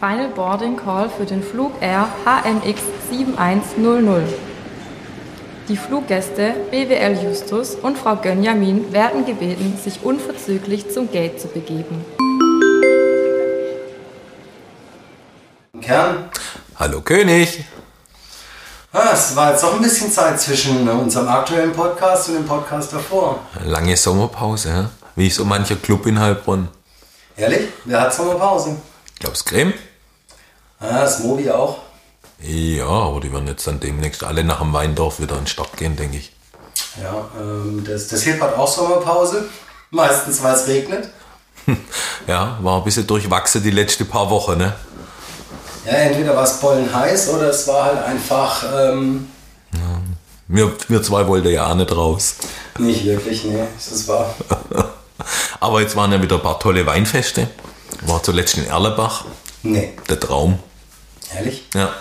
Final Boarding Call für den Flug Air HMX 7100. Die Fluggäste BWL Justus und Frau Gönjamin werden gebeten, sich unverzüglich zum Gate zu begeben. Kern. Hallo König. Ah, es war jetzt noch ein bisschen Zeit zwischen äh, unserem aktuellen Podcast und dem Podcast davor. Lange Sommerpause, wie so mancher Club in Heilbronn. Ehrlich? Wer hat Sommerpause? Glaubst Creme? Ah, das Mobi auch. Ja, aber die werden jetzt dann demnächst alle nach dem Weindorf wieder in den Start gehen, denke ich. Ja, ähm, das, das Hip hat auch Sommerpause. Meistens, weil es regnet. Ja, war ein bisschen durchwachsen die letzten paar Wochen, ne? Ja, entweder war es pollen heiß oder es war halt einfach ähm, Wir, wir zwei wollten ja auch nicht raus. nicht wirklich, nee, ist es wahr. Aber jetzt waren ja wieder ein paar tolle Weinfeste. War zuletzt in Erlebach, Nee, der Traum. Ehrlich? Ja.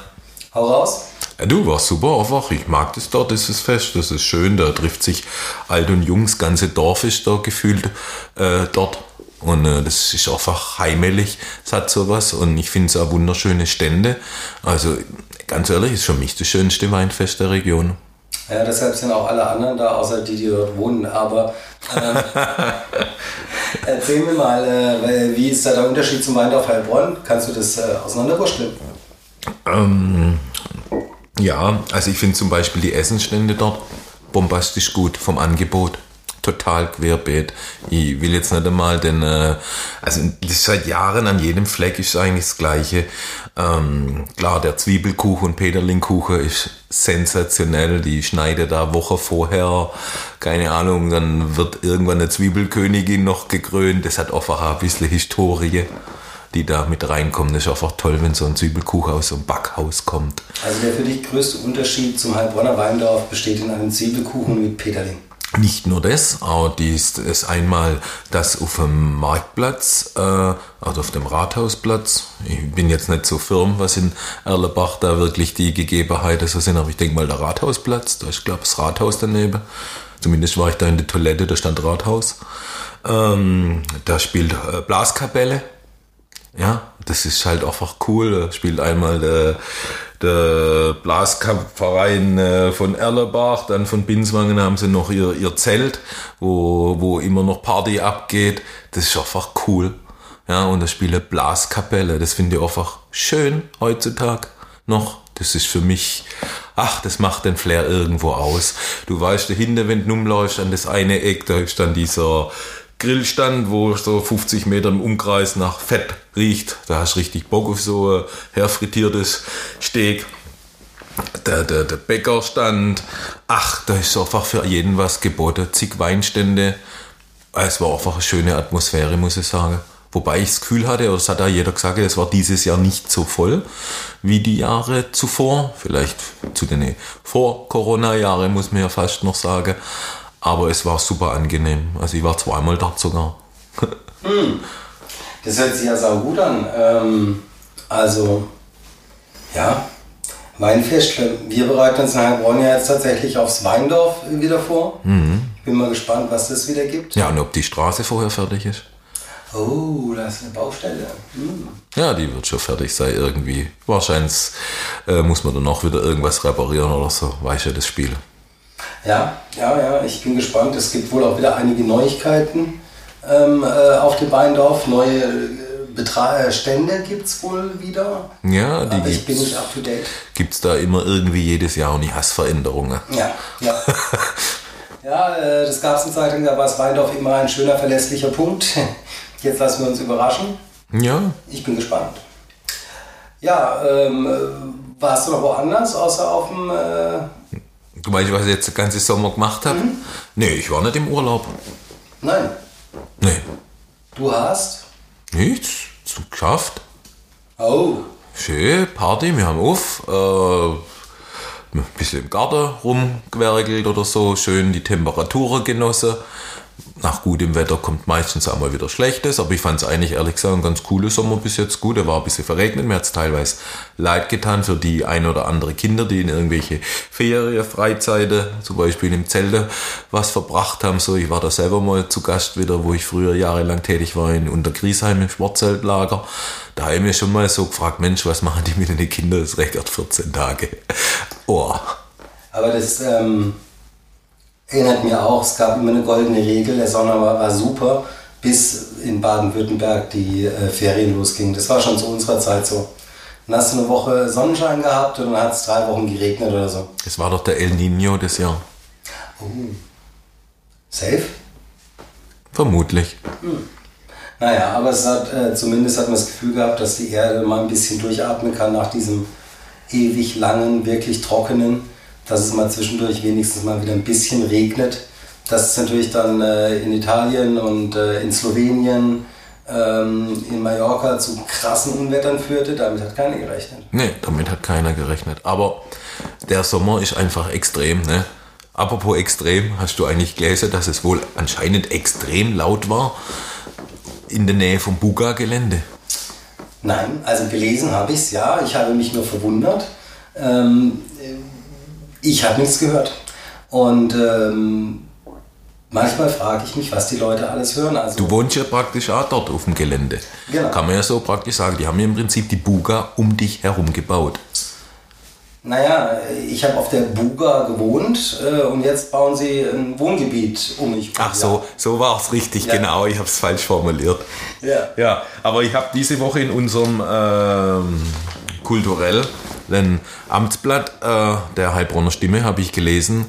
Hau raus. Du warst super einfach. Ich mag das dort, dieses Fest. Das ist schön. Da trifft sich alt und jung. Das ganze Dorf ist da gefühlt äh, dort. Und äh, das ist einfach heimelig. Es hat sowas. Und ich finde es auch wunderschöne Stände. Also ganz ehrlich, ist für mich das schönste Weinfest der Region. Ja, deshalb sind auch alle anderen da, außer die, die dort wohnen. Aber ähm, erzähl mir mal, äh, wie ist da der Unterschied zum Weindorf Heilbronn? Kannst du das äh, auseinanderwurschteln? Ähm, ja, also ich finde zum Beispiel die Essensstände dort bombastisch gut vom Angebot. Total querbeet. Ich will jetzt nicht einmal den, äh, also seit Jahren an jedem Fleck ist eigentlich das Gleiche. Ähm, klar, der Zwiebelkuchen und Peterlingkuchen ist sensationell. Die schneide da Woche vorher, keine Ahnung, dann wird irgendwann eine Zwiebelkönigin noch gekrönt. Das hat einfach ein bisschen Historie die da mit reinkommen. Das ist einfach toll, wenn so ein Zwiebelkuchen aus so einem Backhaus kommt. Also der für dich größte Unterschied zum Heilbronner Weindorf besteht in einem Zwiebelkuchen mit Peterling. Nicht nur das, auch dies ist einmal das auf dem Marktplatz, äh, also auf dem Rathausplatz. Ich bin jetzt nicht so firm, was in Erlebach da wirklich die Gegebenheiten so sind, aber ich denke mal der Rathausplatz, da ist glaube ich das Rathaus daneben. Zumindest war ich da in der Toilette, da stand Rathaus. Ähm, da spielt äh, Blaskapelle. Ja, das ist halt einfach cool. Da spielt einmal der, der Blaskampfverein äh, von Erlebach, dann von Binswangen haben sie noch ihr, ihr Zelt, wo, wo immer noch Party abgeht. Das ist einfach cool. Ja, und da spiele Blaskapelle. Das finde ich einfach schön heutzutage noch. Das ist für mich, ach, das macht den Flair irgendwo aus. Du weißt, dahinter, wenn du umläufst an das eine Eck, da ist dann dieser Grillstand, wo so 50 Meter im Umkreis nach Fett riecht. Da hast du richtig Bock auf so ein herfrittiertes Steak. Der, der, der Bäckerstand. Ach, da ist einfach für jeden was geboten. Zig Weinstände. Es war einfach eine schöne Atmosphäre, muss ich sagen. Wobei ich das Gefühl hatte, das hat auch jeder gesagt, es war dieses Jahr nicht so voll wie die Jahre zuvor. Vielleicht zu den Vor-Corona-Jahren, muss man ja fast noch sagen. Aber es war super angenehm. Also ich war zweimal dort sogar. Das hört sich ja sau gut an. Ähm, also, ja, Weinfest. Wir bereiten uns in Heilbronn ja jetzt tatsächlich aufs Weindorf wieder vor. Ich bin mal gespannt, was das wieder gibt. Ja, und ob die Straße vorher fertig ist. Oh, da ist eine Baustelle. Hm. Ja, die wird schon fertig sein irgendwie. Wahrscheinlich äh, muss man dann auch wieder irgendwas reparieren oder so. Weiß ja das Spiel. Ja, ja, ja, ich bin gespannt. Es gibt wohl auch wieder einige Neuigkeiten ähm, äh, auf dem Weindorf. Neue äh, Betra äh, Stände gibt es wohl wieder. Ja, die Aber ich bin nicht up to date. gibt's da immer irgendwie jedes Jahr und ich hasse Veränderungen. Ja, ja. ja, äh, das gab es eine Zeit lang, da war das Weindorf immer ein schöner, verlässlicher Punkt. Jetzt lassen wir uns überraschen. Ja, Ich bin gespannt. Ja, ähm, äh, warst du noch woanders, außer auf dem... Äh, du weißt, was ich jetzt den ganzen Sommer gemacht habe? Nee, ich war nicht im Urlaub. nein, Nee, du hast... nichts. Zum geschafft. Oh, Schön, Party, wir haben auf. Äh, ein bisschen im Garten rumgewerkelt oder so, schön die Temperaturen genossen. Nach gutem Wetter kommt meistens auch mal wieder Schlechtes, aber ich fand es eigentlich ehrlich gesagt ein ganz cooler Sommer bis jetzt gut. Er war ein bisschen verregnet, mir hat es teilweise leid getan für die ein oder andere Kinder, die in irgendwelche Ferien, Freizeiten, zum Beispiel im Zelte was verbracht haben. So, ich war da selber mal zu Gast wieder, wo ich früher jahrelang tätig war in Untergriesheim im Sportzeltlager. Da habe ich mir schon mal so gefragt, Mensch, was machen die mit den Kindern? Das recht 14 Tage. Oh. Aber das, ähm erinnert mir auch, es gab immer eine goldene Regel, der Sommer war, war super, bis in Baden-Württemberg die äh, Ferien losgingen. Das war schon zu unserer Zeit so. Dann hast du eine Woche Sonnenschein gehabt und dann hat es drei Wochen geregnet oder so. Es war doch der El Nino das Jahr. Oh. Safe? Vermutlich. Hm. Naja, aber es hat, äh, zumindest hat man das Gefühl gehabt, dass die Erde mal ein bisschen durchatmen kann nach diesem ewig langen, wirklich trockenen dass es mal zwischendurch wenigstens mal wieder ein bisschen regnet. Das ist natürlich dann äh, in Italien und äh, in Slowenien, ähm, in Mallorca zu krassen Unwettern führte. Damit hat keiner gerechnet. Nee, damit hat keiner gerechnet. Aber der Sommer ist einfach extrem. Ne? Apropos extrem, hast du eigentlich gelesen, dass es wohl anscheinend extrem laut war in der Nähe vom Buga-Gelände? Nein, also gelesen habe ich es, ja. Ich habe mich nur verwundert. Ähm, ich habe nichts gehört. Und ähm, manchmal frage ich mich, was die Leute alles hören. Also, du wohnst ja praktisch auch dort auf dem Gelände. Genau. Kann man ja so praktisch sagen. Die haben ja im Prinzip die Buga um dich herum gebaut. Naja, ich habe auf der Buga gewohnt äh, und jetzt bauen sie ein Wohngebiet um mich. Ach so, so war es richtig, ja. genau. Ich habe es falsch formuliert. Ja. Ja, aber ich habe diese Woche in unserem ähm, kulturell ein Amtsblatt äh, der Heilbronner Stimme habe ich gelesen,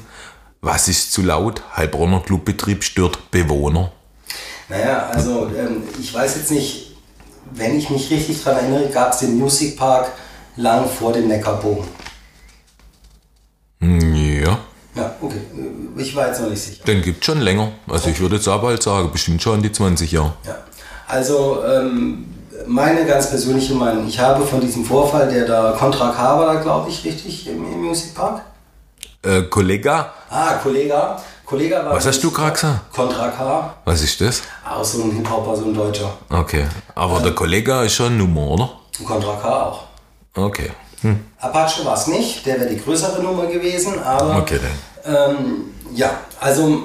was ist zu laut? Heilbronner Clubbetrieb stört Bewohner. Naja, also ähm, ich weiß jetzt nicht, wenn ich mich richtig daran erinnere, gab es den Music Park lang vor dem Neckarbogen. Hm, ja. Ja, okay. Ich war jetzt noch nicht sicher. Den gibt es schon länger. Also ich würde jetzt aber halt sagen, bestimmt schon die 20 Jahre. Ja. Also ähm, meine ganz persönliche Meinung, ich habe von diesem Vorfall, der da Contra K war, da glaube ich richtig im, im Music Park. Äh, Kollega? Ah, Kollega. Kollega war Was hast du gerade gesagt? Contra K. Was ist das? Auch so ein Hip-Hopper, so ein Deutscher. Okay. Aber ähm, der Kollega ist schon Nummer, oder? Contra K auch. Okay. Hm. Apache war es nicht, der wäre die größere Nummer gewesen, aber. Okay, dann. Ähm, ja, also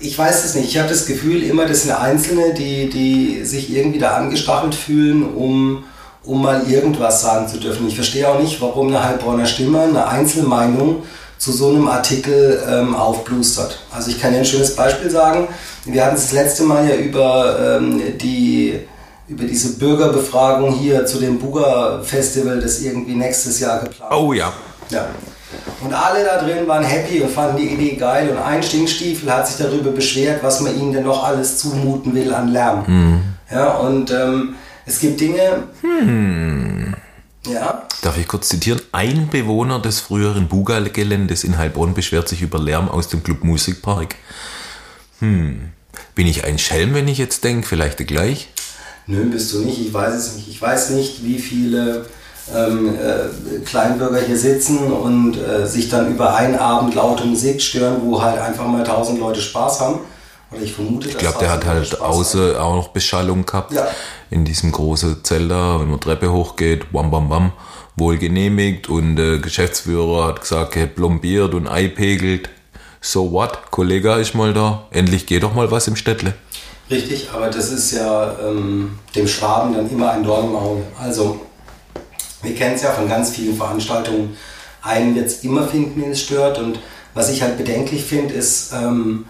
ich weiß es nicht. Ich habe das Gefühl, immer das sind Einzelne, die, die sich irgendwie da angestachelt fühlen, um, um mal irgendwas sagen zu dürfen. Ich verstehe auch nicht, warum eine Heilbronner Stimme eine Einzelmeinung zu so einem Artikel ähm, aufblustert. Also ich kann dir ein schönes Beispiel sagen. Wir hatten es das letzte Mal ja über ähm, die über diese Bürgerbefragung hier zu dem Buga Festival, das irgendwie nächstes Jahr geplant ist. Oh ja. Ja. Und alle da drin waren happy und fanden die Idee geil. Und ein Stinkstiefel hat sich darüber beschwert, was man ihnen denn noch alles zumuten will an Lärm. Mhm. Ja, und ähm, es gibt Dinge. Hm. Ja. Darf ich kurz zitieren? Ein Bewohner des früheren Buga-Geländes in Heilbronn beschwert sich über Lärm aus dem Club Musikpark. Hm. Bin ich ein Schelm, wenn ich jetzt denke? Vielleicht gleich? Nö, bist du nicht. Ich weiß es nicht. Ich weiß nicht, wie viele ähm, äh, Kleinbürger hier sitzen und äh, sich dann über einen Abend laute Musik stören, wo halt einfach mal tausend Leute Spaß haben. Oder ich vermute, Ich glaube, der hat halt außer auch noch Beschallung gehabt. Ja. In diesem großen Zelt da, wenn man Treppe hochgeht, bam, bam, bam, wohl genehmigt. Und der Geschäftsführer hat gesagt, er hat plombiert und eipegelt. So what? Kollege ist mal da. Endlich geht doch mal was im Städtle. Richtig, aber das ist ja ähm, dem Schwaben dann immer ein Dorn im Auge. Also wir kennen es ja von ganz vielen Veranstaltungen. Einen es immer finden, den es stört. Und was ich halt bedenklich finde, ist, ähm,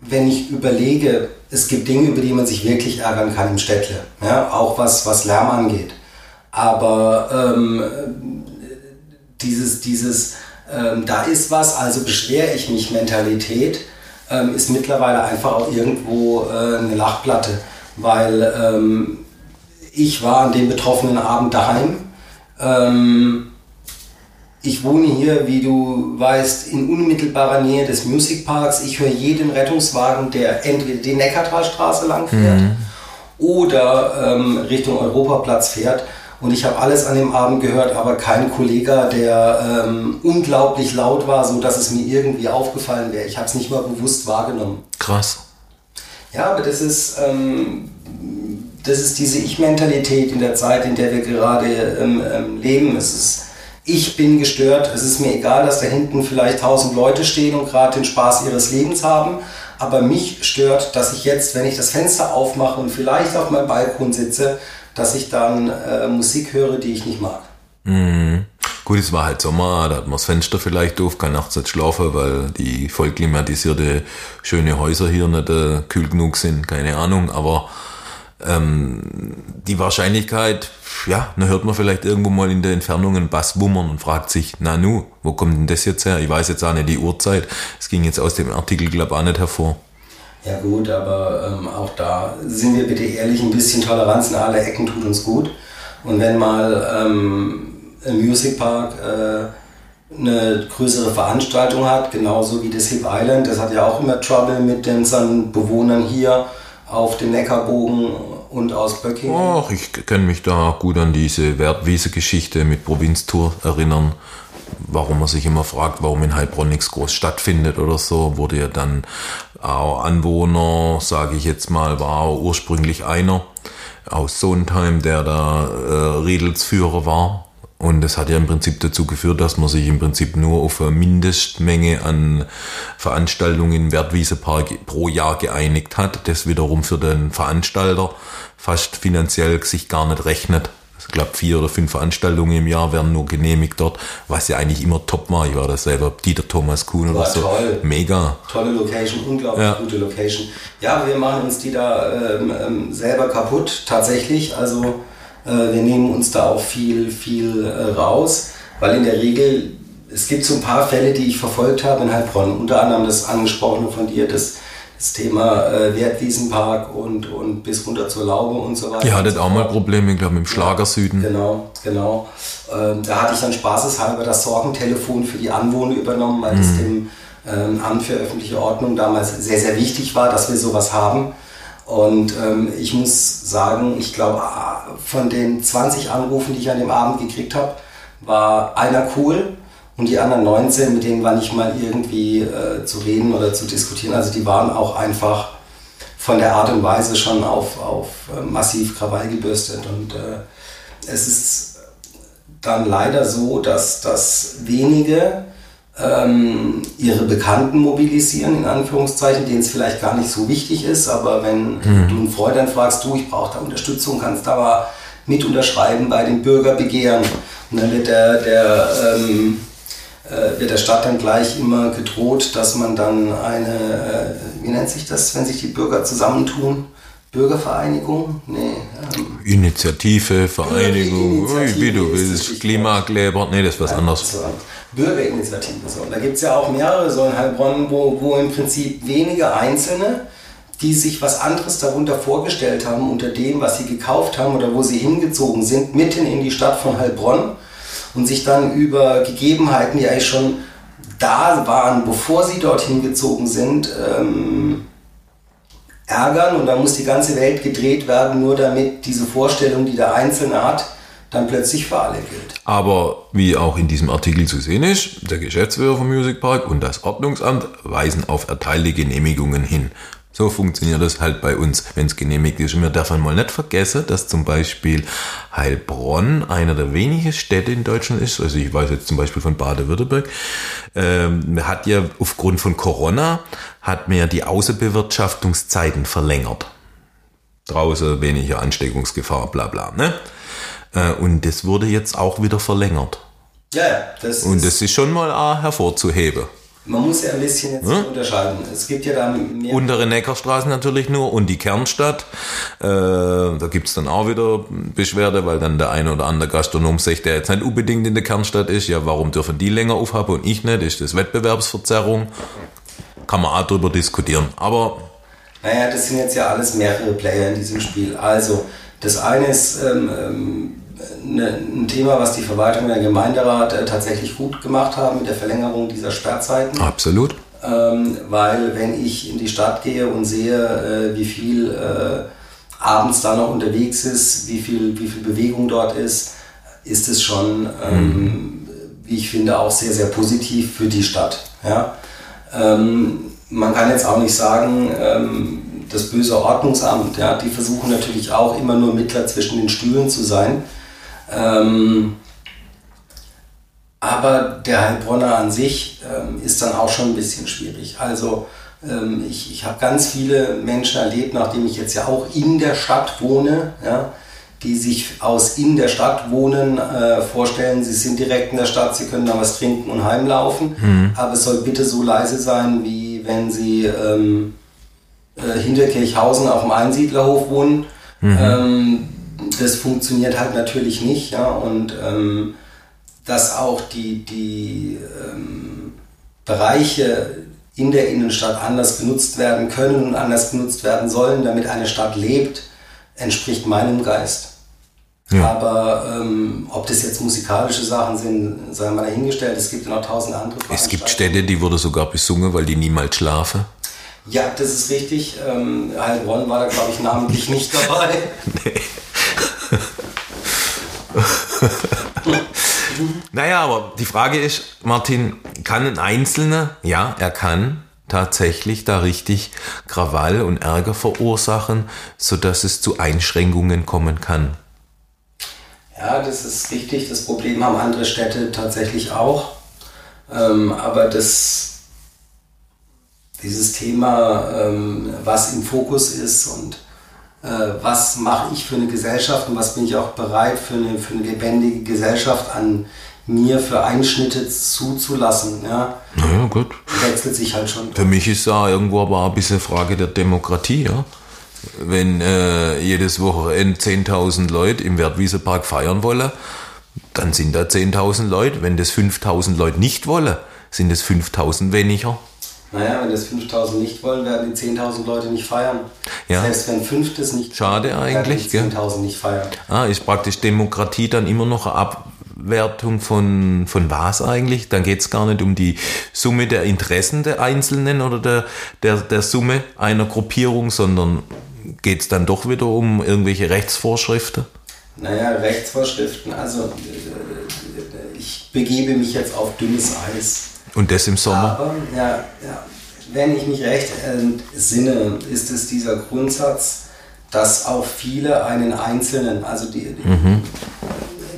wenn ich überlege, es gibt Dinge, über die man sich wirklich ärgern kann im Städtle. Ja? Auch was, was Lärm angeht. Aber ähm, dieses, dieses ähm, da ist was, also beschwere ich mich Mentalität, ähm, ist mittlerweile einfach auch irgendwo äh, eine Lachplatte. Weil ähm, ich war an dem betroffenen Abend daheim ähm, ich wohne hier, wie du weißt, in unmittelbarer Nähe des Music Parks. Ich höre jeden Rettungswagen, der entweder die Neckartalstraße lang fährt mhm. oder ähm, Richtung Europaplatz fährt. Und ich habe alles an dem Abend gehört, aber kein Kollege, der ähm, unglaublich laut war, so dass es mir irgendwie aufgefallen wäre. Ich habe es nicht mal bewusst wahrgenommen. Krass. Ja, aber das ist, ähm, das ist diese Ich-Mentalität in der Zeit, in der wir gerade ähm, ähm, leben. Es ist, ich bin gestört. Es ist mir egal, dass da hinten vielleicht tausend Leute stehen und gerade den Spaß ihres Lebens haben. Aber mich stört, dass ich jetzt, wenn ich das Fenster aufmache und vielleicht auf meinem Balkon sitze, dass ich dann äh, Musik höre, die ich nicht mag. Mhm. Gut, es war halt Sommer, da hat man das Fenster vielleicht doof, kann nachts nicht schlafen, weil die voll klimatisierte schöne Häuser hier nicht äh, kühl genug sind, keine Ahnung, aber ähm, die Wahrscheinlichkeit, ja, dann hört man vielleicht irgendwo mal in der Entfernung einen Bass wummern und fragt sich, na nu, wo kommt denn das jetzt her? Ich weiß jetzt auch nicht die Uhrzeit. Es ging jetzt aus dem Artikel, glaube ich, auch nicht hervor. Ja gut, aber ähm, auch da sind wir bitte ehrlich, ein bisschen Toleranz in alle Ecken tut uns gut. Und wenn mal ähm, ein Music Park äh, eine größere Veranstaltung hat, genauso wie das Hip Island, das hat ja auch immer Trouble mit den Bewohnern hier auf dem Neckarbogen und aus Böcking. Ach, ich kann mich da gut an diese Wertwiese-Geschichte mit Provinztour erinnern. Warum man sich immer fragt, warum in Heilbronn nichts groß stattfindet oder so, wurde ja dann auch Anwohner, sage ich jetzt mal, war ursprünglich einer aus Sondheim, der da äh, Redelsführer war und das hat ja im Prinzip dazu geführt, dass man sich im Prinzip nur auf eine Mindestmenge an Veranstaltungen im Wertwiesepark pro Jahr geeinigt hat, das wiederum für den Veranstalter fast finanziell sich gar nicht rechnet. Ich glaube, vier oder fünf Veranstaltungen im Jahr werden nur genehmigt dort, was ja eigentlich immer top war. Ich war da selber Dieter Thomas Kuhn oder so. Toll. Mega. Tolle Location, unglaublich Ja. gute Location. Ja, wir machen uns die da ähm, ähm, selber kaputt, tatsächlich. Also wir nehmen uns da auch viel, viel äh, raus, weil in der Regel, es gibt so ein paar Fälle, die ich verfolgt habe in Heilbronn. Unter anderem das angesprochene von dir, das, das Thema äh, Wertwiesenpark und, und bis runter zur Laube und so weiter. Ihr hattet auch mal. Probleme, ich glaube, im Schlagersüden. Genau, genau. Ähm, da hatte ich dann spaßeshalber das Sorgentelefon für die Anwohner übernommen, weil es dem ähm, Amt für öffentliche Ordnung damals sehr, sehr wichtig war, dass wir sowas haben. Und ähm, ich muss sagen, ich glaube, ah, von den 20 Anrufen, die ich an dem Abend gekriegt habe, war einer cool und die anderen 19, mit denen war nicht mal irgendwie äh, zu reden oder zu diskutieren. Also die waren auch einfach von der Art und Weise schon auf, auf äh, massiv Krawall gebürstet. Und äh, es ist dann leider so, dass, dass wenige ähm, ihre Bekannten mobilisieren, in Anführungszeichen, denen es vielleicht gar nicht so wichtig ist, aber wenn du einen Freund dann fragst, du, ich brauche da Unterstützung, kannst da mal mit unterschreiben bei dem Bürgerbegehren. Und dann wird der, der, ähm, äh, wird der Stadt dann gleich immer gedroht, dass man dann eine, äh, wie nennt sich das, wenn sich die Bürger zusammentun? Bürgervereinigung? Nee. Ähm, Initiative, Vereinigung, Bürgerinitiative wie du willst. Klimakleber, nee, das ist was anderes. so, Bürgerinitiative. So. Da gibt es ja auch mehrere so in Heilbronn, wo, wo im Prinzip wenige Einzelne, die sich was anderes darunter vorgestellt haben, unter dem, was sie gekauft haben oder wo sie hingezogen sind, mitten in die Stadt von Heilbronn und sich dann über Gegebenheiten, die eigentlich schon da waren, bevor sie dorthin gezogen sind, ähm, ärgern und dann muss die ganze Welt gedreht werden, nur damit diese Vorstellung, die der Einzelne hat, dann plötzlich für alle gilt. Aber wie auch in diesem Artikel zu sehen ist, der Geschäftsführer vom Music Park und das Ordnungsamt weisen auf erteilte Genehmigungen hin. So funktioniert das halt bei uns, wenn es genehmigt ist. Und wir dürfen mal nicht vergessen, dass zum Beispiel Heilbronn einer der wenigen Städte in Deutschland ist. Also ich weiß jetzt zum Beispiel von Baden-Württemberg. Ähm, man hat ja aufgrund von Corona hat man ja die Außenbewirtschaftungszeiten verlängert. Draußen weniger Ansteckungsgefahr, bla bla. Ne? Äh, Und das wurde jetzt auch wieder verlängert. Ja, das Und das ist schon mal auch hervorzuheben. Man muss ja ein bisschen jetzt unterscheiden. Es gibt ja da mehr. Untere Neckarstraße natürlich nur und die Kernstadt. Äh, da gibt's dann auch wieder Beschwerde, weil dann der eine oder andere Gastronom sagt, der jetzt nicht unbedingt in der Kernstadt ist. Ja, warum dürfen die länger aufhaben und ich nicht? Ist das Wettbewerbsverzerrung? Kann man auch drüber diskutieren. Aber Naja, das sind jetzt ja alles mehrere Player in diesem Spiel. Also, das eine ist ähm, ähm, ein Thema, was die Verwaltung und der Gemeinderat äh, tatsächlich gut gemacht haben mit der Verlängerung dieser Sperrzeiten. absolut. Ähm, weil wenn ich in die Stadt gehe und sehe, äh, wie viel äh, abends da noch unterwegs ist, wie viel, wie viel Bewegung dort ist, ist es schon, ähm, wie ich finde, auch sehr, sehr positiv für die Stadt. Ja? Ähm, man kann jetzt auch nicht sagen, ähm, das böse Ordnungsamt, ja, die versuchen natürlich auch immer nur Mittler zwischen den Stühlen zu sein. Ähm, aber der Heilbronner an sich ähm, ist dann auch schon ein bisschen schwierig. Also ähm, ich, ich habe ganz viele Menschen erlebt, nachdem ich jetzt ja auch in der Stadt wohne, ja, die sich aus in der Stadt wohnen äh, vorstellen, sie sind direkt in der Stadt, sie können da was trinken und heimlaufen, mhm. aber es soll bitte so leise sein, wie wenn sie ähm, äh, hinter Kirchhausen auf dem Einsiedlerhof wohnen. Mhm. Das funktioniert halt natürlich nicht, ja, und ähm, dass auch die, die ähm, Bereiche in der Innenstadt anders genutzt werden können und anders genutzt werden sollen, damit eine Stadt lebt, entspricht meinem Geist. Ja. Aber ähm, ob das jetzt musikalische Sachen sind, sei mal dahingestellt. Es gibt ja noch tausend andere. Es gibt Städte, die wurde sogar besungen, weil die niemals schlafen. Ja, das ist richtig. Ähm, Heilbronn war da, glaube ich, namentlich nicht dabei. nee. naja, aber die Frage ist, Martin, kann ein Einzelner, ja, er kann tatsächlich da richtig Krawall und Ärger verursachen, sodass es zu Einschränkungen kommen kann. Ja, das ist richtig. Das Problem haben andere Städte tatsächlich auch. Ähm, aber das, dieses Thema, ähm, was im Fokus ist und was mache ich für eine Gesellschaft und was bin ich auch bereit für eine, für eine lebendige Gesellschaft an mir für Einschnitte zuzulassen. Ja. Naja, gut. Wechselt sich halt schon. Für mich ist da irgendwo aber ein bisschen Frage der Demokratie, ja. Wenn äh, jedes Wochenende 10.000 Leute im Wertwiesepark feiern wollen, dann sind da 10.000 Leute. Wenn das 5.000 Leute nicht wollen, sind es 5.000 weniger. Naja, wenn das 5000 nicht wollen, werden die 10.000 Leute nicht feiern. Ja. Selbst wenn fünf das nicht Schade eigentlich, werden die 10.000 nicht feiern. Ah, ist praktisch Demokratie dann immer noch eine Abwertung von, von was eigentlich? Dann geht es gar nicht um die Summe der Interessen der Einzelnen oder der, der, der Summe einer Gruppierung, sondern geht es dann doch wieder um irgendwelche Rechtsvorschriften? Naja, Rechtsvorschriften, also äh, ich begebe mich jetzt auf dünnes Eis. Und das im Sommer? Aber, ja, ja, wenn ich mich recht entsinne, ist es dieser Grundsatz, dass auch viele einen Einzelnen, also die, mhm.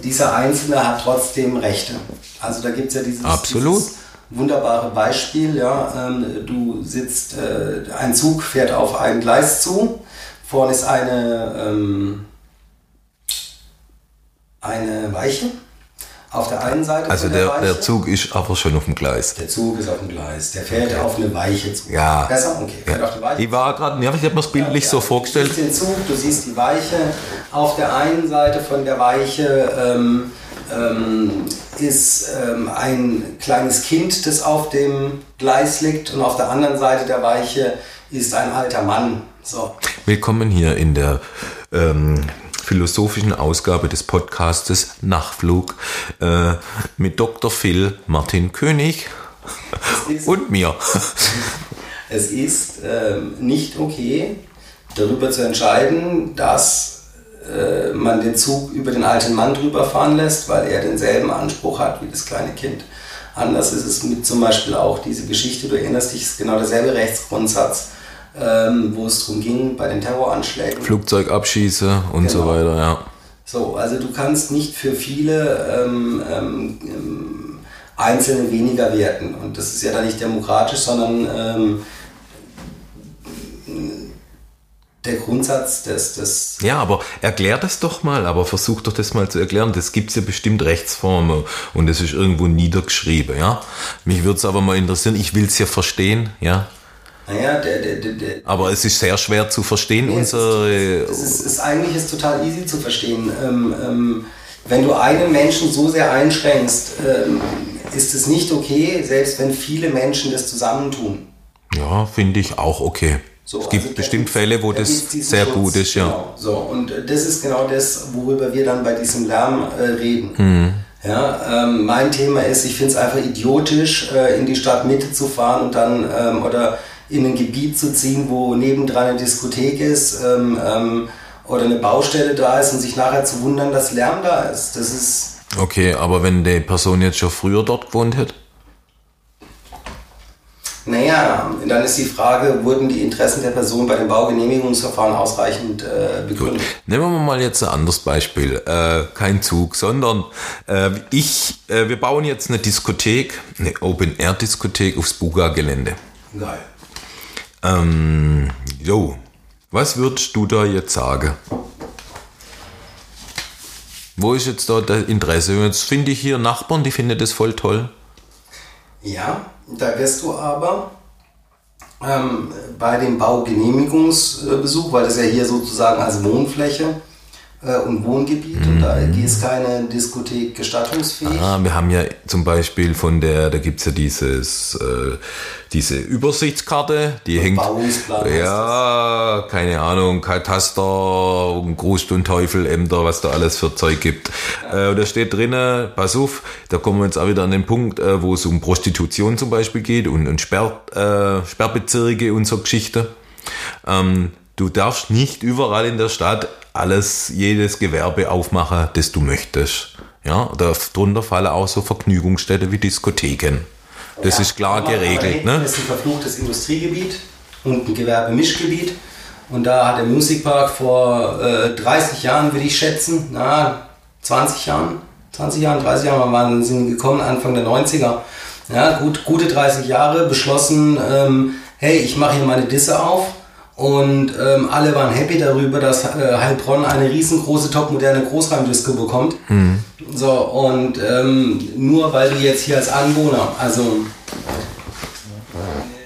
dieser Einzelne hat trotzdem Rechte. Also da gibt es ja dieses, dieses, wunderbare Beispiel, ja, ähm, du sitzt, äh, ein Zug fährt auf ein Gleis zu, vorne ist eine, ähm, eine Weiche auf der einen Seite. Also der, der, der, Zug ist aber schon auf dem Gleis. Der Zug ist auf dem Gleis. Der fährt okay. auf eine Weiche zu. Ja. Besser? Okay. Fährt ja. auf eine Weiche. Ich war gerade, ja, ich habe mir das bildlich ja, so vorgestellt. Du siehst den Zug, du siehst die Weiche. Auf der einen Seite von der Weiche ähm, ähm, ist ähm, ein kleines Kind, das auf dem Gleis liegt. Und auf der anderen Seite der Weiche ist ein alter Mann. So. Willkommen hier in der ähm, philosophischen Ausgabe des Podcastes Nachflug äh, mit Dr. Phil Martin König und mir. Es ist ähm, nicht okay, darüber zu entscheiden, dass äh, man den Zug über den alten Mann drüber fahren lässt, weil er denselben Anspruch hat wie das kleine Kind. Anders ist es mit zum Beispiel auch diese Geschichte, du erinnerst dich, ist genau derselbe Rechtsgrundsatz ähm, wo es darum ging, bei den Terroranschlägen. Flugzeugabschieße und genau. so weiter, ja. So, also du kannst nicht für viele ähm, ähm, ähm, Einzelne weniger werten. Und das ist ja dann nicht demokratisch, sondern ähm, der Grundsatz des, des. Ja, aber erklär das doch mal, aber versuch doch das mal zu erklären. Das gibt es ja bestimmt Rechtsformen und das ist irgendwo niedergeschrieben, ja. Mich würde es aber mal interessieren, ich will es ja verstehen, ja. Naja, der, der, der, der, Aber es ist sehr schwer zu verstehen, nee, unsere. Es ist, es ist, eigentlich ist total easy zu verstehen. Ähm, ähm, wenn du einen Menschen so sehr einschränkst, ähm, ist es nicht okay, selbst wenn viele Menschen das zusammentun. Ja, finde ich auch okay. So, es gibt also bestimmt Fälle, wo das sehr Schutz, gut ist, ja. Genau. So, und das ist genau das, worüber wir dann bei diesem Lärm äh, reden. Mhm. Ja, ähm, mein Thema ist, ich finde es einfach idiotisch, äh, in die Stadtmitte zu fahren und dann ähm, oder in ein Gebiet zu ziehen, wo nebendran eine Diskothek ist ähm, ähm, oder eine Baustelle da ist und sich nachher zu wundern, dass Lärm da ist. Das ist. Okay, aber wenn die Person jetzt schon früher dort gewohnt hätte? Naja, dann ist die Frage, wurden die Interessen der Person bei dem Baugenehmigungsverfahren ausreichend äh, begründet? Nehmen wir mal jetzt ein anderes Beispiel. Äh, kein Zug, sondern äh, ich, äh, wir bauen jetzt eine Diskothek, eine Open-Air-Diskothek aufs Buga-Gelände. Geil. Ähm, jo, was würdest du da jetzt sagen? Wo ist jetzt da das Interesse? Jetzt finde ich hier Nachbarn, die finden das voll toll. Ja, da wirst du aber ähm, bei dem Baugenehmigungsbesuch, weil das ja hier sozusagen als Wohnfläche äh, und Wohngebiet und da ist keine Diskothek gestattungsfähig. Ah, wir haben ja zum Beispiel von der, da gibt es ja dieses, äh, diese Übersichtskarte, die hängt. Bauungsplan heißt Ja, keine Ahnung, Kataster, Groß und Teufel, Ämter, was da alles für Zeug gibt. Äh, und da steht drinnen, pass auf, da kommen wir jetzt auch wieder an den Punkt, äh, wo es um Prostitution zum Beispiel geht und, und Sperr, äh, Sperrbezirke und so Geschichte. Ähm, du darfst nicht überall in der Stadt alles, jedes Gewerbe aufmachen, das du möchtest. Ja, darunter fallen auch so Vergnügungsstätten wie Diskotheken. Das Ja, ist klar geregelt, ne? ist ein verfluchtes Industriegebiet und ein Gewerbemischgebiet. Und da hat der Musikpark vor äh, 30 Jahren, würde ich schätzen, na, 20 Jahren, 20 Jahren, 30 Jahren waren sind gekommen, Anfang der 90er. Ja, gut, gute 30 Jahre beschlossen, ähm, hey, ich mache hier meine Disse auf. Und ähm, alle waren happy darüber, dass äh, Heilbronn eine riesengroße, topmoderne Großraumdisco bekommt. So, und ähm, nur weil du jetzt hier als Anwohner, also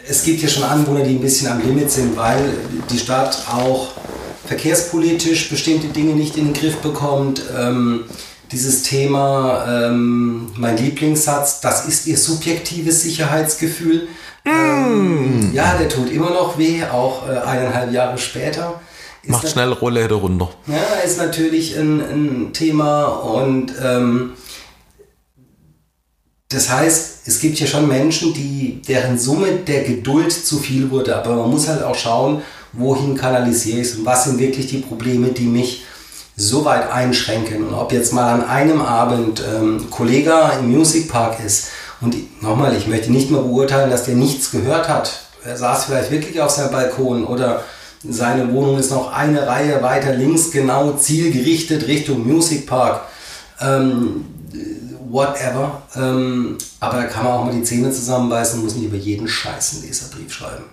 es gibt hier schon Anwohner, die ein bisschen am Limit sind, weil die Stadt auch verkehrspolitisch bestimmte Dinge nicht in den Griff bekommt. Ähm, dieses Thema, ähm, mein Lieblingssatz, das ist ihr subjektives Sicherheitsgefühl. Ähm, ja, der tut immer noch weh, auch äh, eineinhalb Jahre später. Ist Macht schnell Rollläder runter. ja, ist natürlich ein, ein Thema und ähm, das heißt, es gibt hier schon Menschen, die, deren Summe der Geduld zu viel wurde, aber man muss halt auch schauen, wohin kanalisiere ich es und was sind wirklich die Probleme, die mich so weit einschränken. Und ob jetzt mal an einem Abend ähm, Kollege im Music Park ist und nochmal, ich möchte nicht mal beurteilen, dass der nichts gehört hat. Er saß vielleicht wirklich auf seinem Balkon oder seine Wohnung ist noch eine Reihe weiter links, genau zielgerichtet Richtung Music Park. Ähm, whatever. Ähm, aber da kann man auch mal die Zähne zusammenbeißen und muss nicht über jeden Scheiß einen Leserbrief schreiben.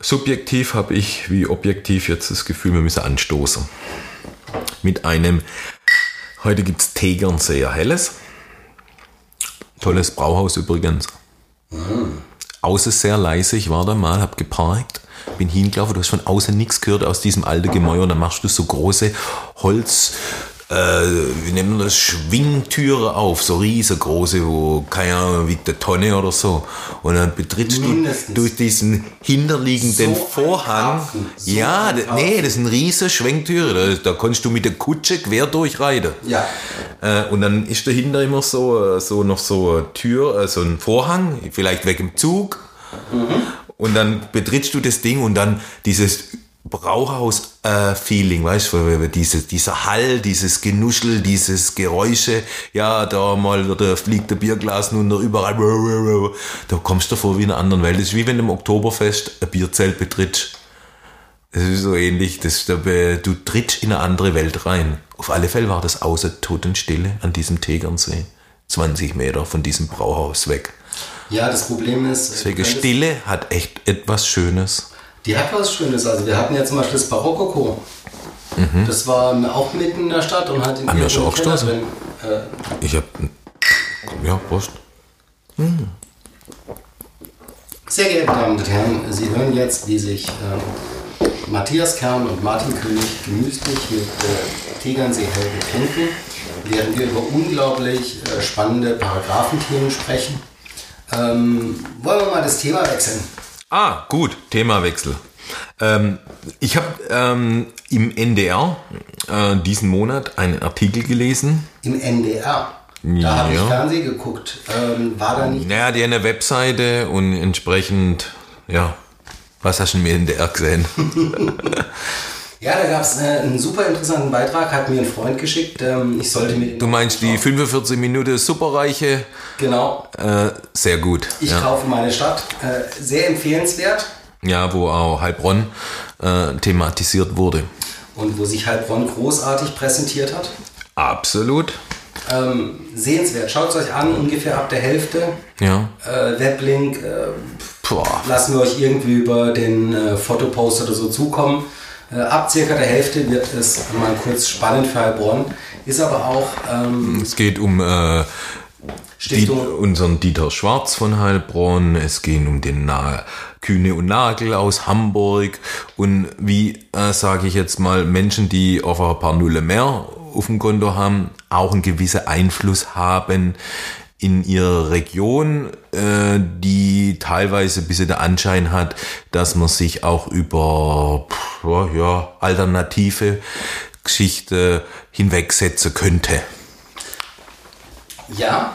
Subjektiv habe ich wie objektiv jetzt das Gefühl, wir müssen anstoßen. Mit einem, heute gibt es Tegernseer Helles. Tolles Brauhaus übrigens. Außen sehr leise, ich war da mal, hab geparkt, bin hingelaufen, du hast von außen nichts gehört aus diesem alten Gemäuer und dann machst du so große Holz, äh, wie nennen wir das, Schwingtüre auf, so riesengroße, wo, keine Ahnung, wiegt eine Tonne oder so. Und dann betrittst Mindestens. du durch diesen hinterliegenden So Vorhang. So ja, nee, das sind riesige Schwenktüre, da, da kannst du mit der Kutsche quer durchreiten. Ja. Äh, und dann ist dahinter immer so, äh, so noch so eine Tür, äh, so ein Vorhang, vielleicht weg im Zug. Und dann betrittst du das Ding und dann dieses Brauhaus-Feeling, weißt du, diese, dieser Hall, dieses Genuschel, dieses Geräusche, ja, da mal da fliegt der Bierglas nun da überall, da kommst du vor wie in einer anderen Welt. Das ist wie wenn du im Oktoberfest ein Bierzelt betrittst. Es ist so ähnlich, das, du trittst in eine andere Welt rein. Auf alle Fälle war das außer Totenstille an diesem Tegernsee. 20 Meter von diesem Brauhaus weg. Ja, das Problem ist, Deswegen Stille hat echt etwas Schönes. Die hat was Schönes. Also wir hatten ja zum Beispiel das Barokoko. Das war auch mitten in der Stadt und hat in Mhm. Haben wir schon Keller aufgestoßen? drin. Äh, Ich hab. Ja, Prost. Sehr geehrte Damen und Herren, Sie hören jetzt, wie sich äh, Matthias Kern und Martin König gemütlich mit äh, Tegernsee hell betrinken, während wir über unglaublich äh, spannende Paragraphenthemen sprechen. Ähm, wollen wir mal das Thema wechseln? Ah, gut, Themawechsel. Ähm, ich habe ähm, im NDR äh, diesen Monat einen Artikel gelesen. Im NDR. Da habe ich Ja. Fernsehen geguckt. Ähm, war da nicht Naja, die eine Webseite und entsprechend, ja, was hast du im NDR gesehen? Ja, da gab es äh, einen super interessanten Beitrag, hat mir ein Freund geschickt. Ähm, ich sollte mir. Du meinst die 45 Minuten Superreiche? Genau. Äh, sehr gut. Ich ja. kaufe meine Stadt. Äh, sehr empfehlenswert. Ja, wo auch Heilbronn äh, thematisiert wurde. Und wo sich Heilbronn großartig präsentiert hat. Absolut. Ähm, sehenswert. Schaut es euch an, ungefähr ab der Hälfte. Ja. Äh, Weblink. Äh, lassen wir euch irgendwie über den Fotopost oder so zukommen. Äh, ab circa der Hälfte wird es mal kurz spannend für Heilbronn. Ist aber auch ähm, Es geht um äh. Die, unseren Dieter Schwarz von Heilbronn. Es geht um den Na Kühne und Nagel aus Hamburg. Und wie, äh, sage ich jetzt mal, Menschen, die auf ein paar Nulle mehr auf dem Konto haben, auch einen gewissen Einfluss haben in ihrer Region, äh, die teilweise ein bisschen der Anschein hat, dass man sich auch über pff, ja, alternative Geschichte hinwegsetzen könnte. Ja,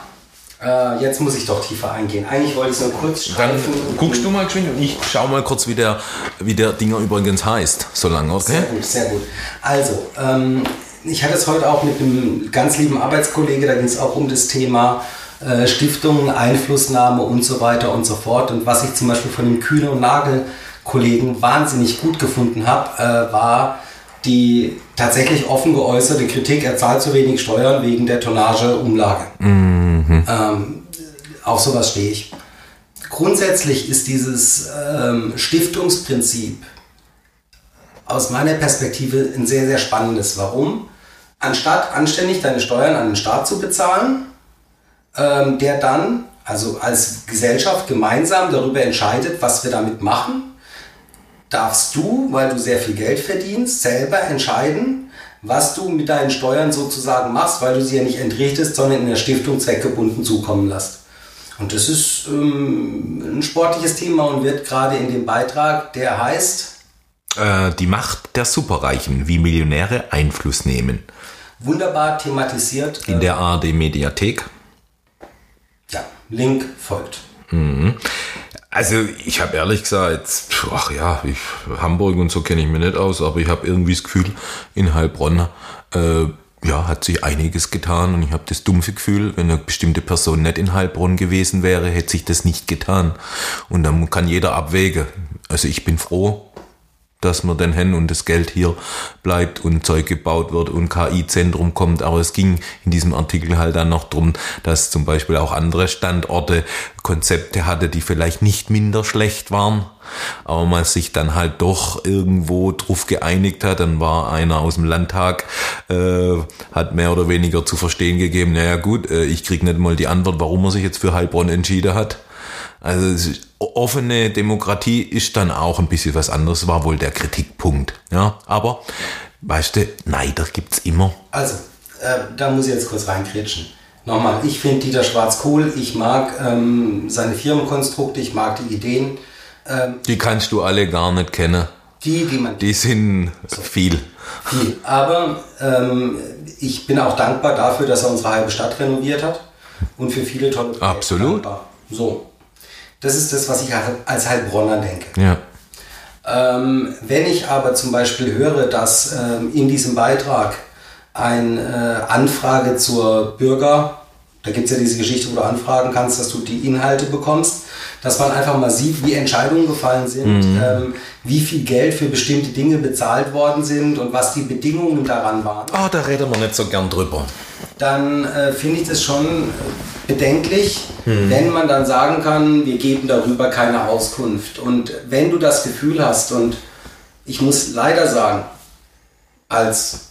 äh, jetzt muss ich doch tiefer eingehen. Eigentlich wollte ich es nur kurz Dann streifen. guckst du mal geschwind und ich schau mal kurz, wie der, wie der Dinger übrigens heißt. So lange, Sehr okay? gut, sehr gut. Also, ähm, ich hatte es heute auch mit einem ganz lieben Arbeitskollege, da ging es auch um das Thema äh, Stiftungen, Einflussnahme und so weiter und so fort. Und was ich zum Beispiel von dem Kühne und Nagel Kollegen wahnsinnig gut gefunden habe, äh, war die tatsächlich offen geäußerte Kritik, er zahlt zu wenig Steuern wegen der Tonnageumlage. Ähm, auf sowas stehe ich. Grundsätzlich ist dieses ähm, Stiftungsprinzip aus meiner Perspektive ein sehr, sehr spannendes. Warum? Anstatt anständig deine Steuern an den Staat zu bezahlen, ähm, der dann, also als Gesellschaft gemeinsam darüber entscheidet, was wir damit machen, darfst du, weil du sehr viel Geld verdienst, selber entscheiden, was du mit deinen Steuern sozusagen machst, weil du sie ja nicht entrichtest, sondern in der Stiftung zweckgebunden zukommen lässt. Und das ist ähm, ein sportliches Thema und wird gerade in dem Beitrag, der heißt, Äh, die Macht der Superreichen, wie Millionäre Einfluss nehmen. wunderbar thematisiert. In der ARD Mediathek. Ja, Link folgt. Also ich habe ehrlich gesagt, ach ja, ich, Hamburg und so kenne ich mich nicht aus, aber ich habe irgendwie das Gefühl, in Heilbronn äh, ja, hat sich einiges getan und ich habe das dumpfe Gefühl, wenn eine bestimmte Person nicht in Heilbronn gewesen wäre, hätte sich das nicht getan. Und dann kann jeder abwägen. Also ich bin froh, dass wir den hin und das Geld hier bleibt und Zeug gebaut wird und KI-Zentrum kommt. Aber es ging in diesem Artikel halt dann noch drum, dass zum Beispiel auch andere Standorte Konzepte hatte, die vielleicht nicht minder schlecht waren. Aber man sich dann halt doch irgendwo drauf geeinigt hat. Dann war einer aus dem Landtag, äh, hat mehr oder weniger zu verstehen gegeben, naja gut, äh, ich krieg nicht mal die Antwort, warum er sich jetzt für Heilbronn entschieden hat. Also es ist- offene Demokratie ist dann auch ein bisschen was anderes, war wohl der Kritikpunkt. Ja, aber weißt du, Neider gibt's immer. Also, äh, da muss ich jetzt kurz reinkritschen. Nochmal, ich finde Dieter Schwarz cool, ich mag ähm, seine Firmenkonstrukte, ich mag die Ideen, ähm, Die kannst du alle gar nicht kennen. die, die man Die sind viel. viel. Aber ähm, ich bin auch dankbar dafür, dass er unsere halbe Stadt renoviert hat und für viele tolle Absolut. dankbar. So, das ist das, was ich als Heilbronner denke. Ja. Ähm, wenn ich aber zum Beispiel höre, dass ähm, in diesem Beitrag eine äh, Anfrage zur Bürger, da gibt es ja diese Geschichte, wo du anfragen kannst, dass du die Inhalte bekommst, dass man einfach mal sieht, wie Entscheidungen gefallen sind, ähm, wie viel Geld für bestimmte Dinge bezahlt worden sind und was die Bedingungen daran waren Ah, da reden wir nicht so gern drüber. Dann äh, finde ich das schon bedenklich, wenn man dann sagen kann, wir geben darüber keine Auskunft. Und wenn du das Gefühl hast, und ich muss leider sagen, als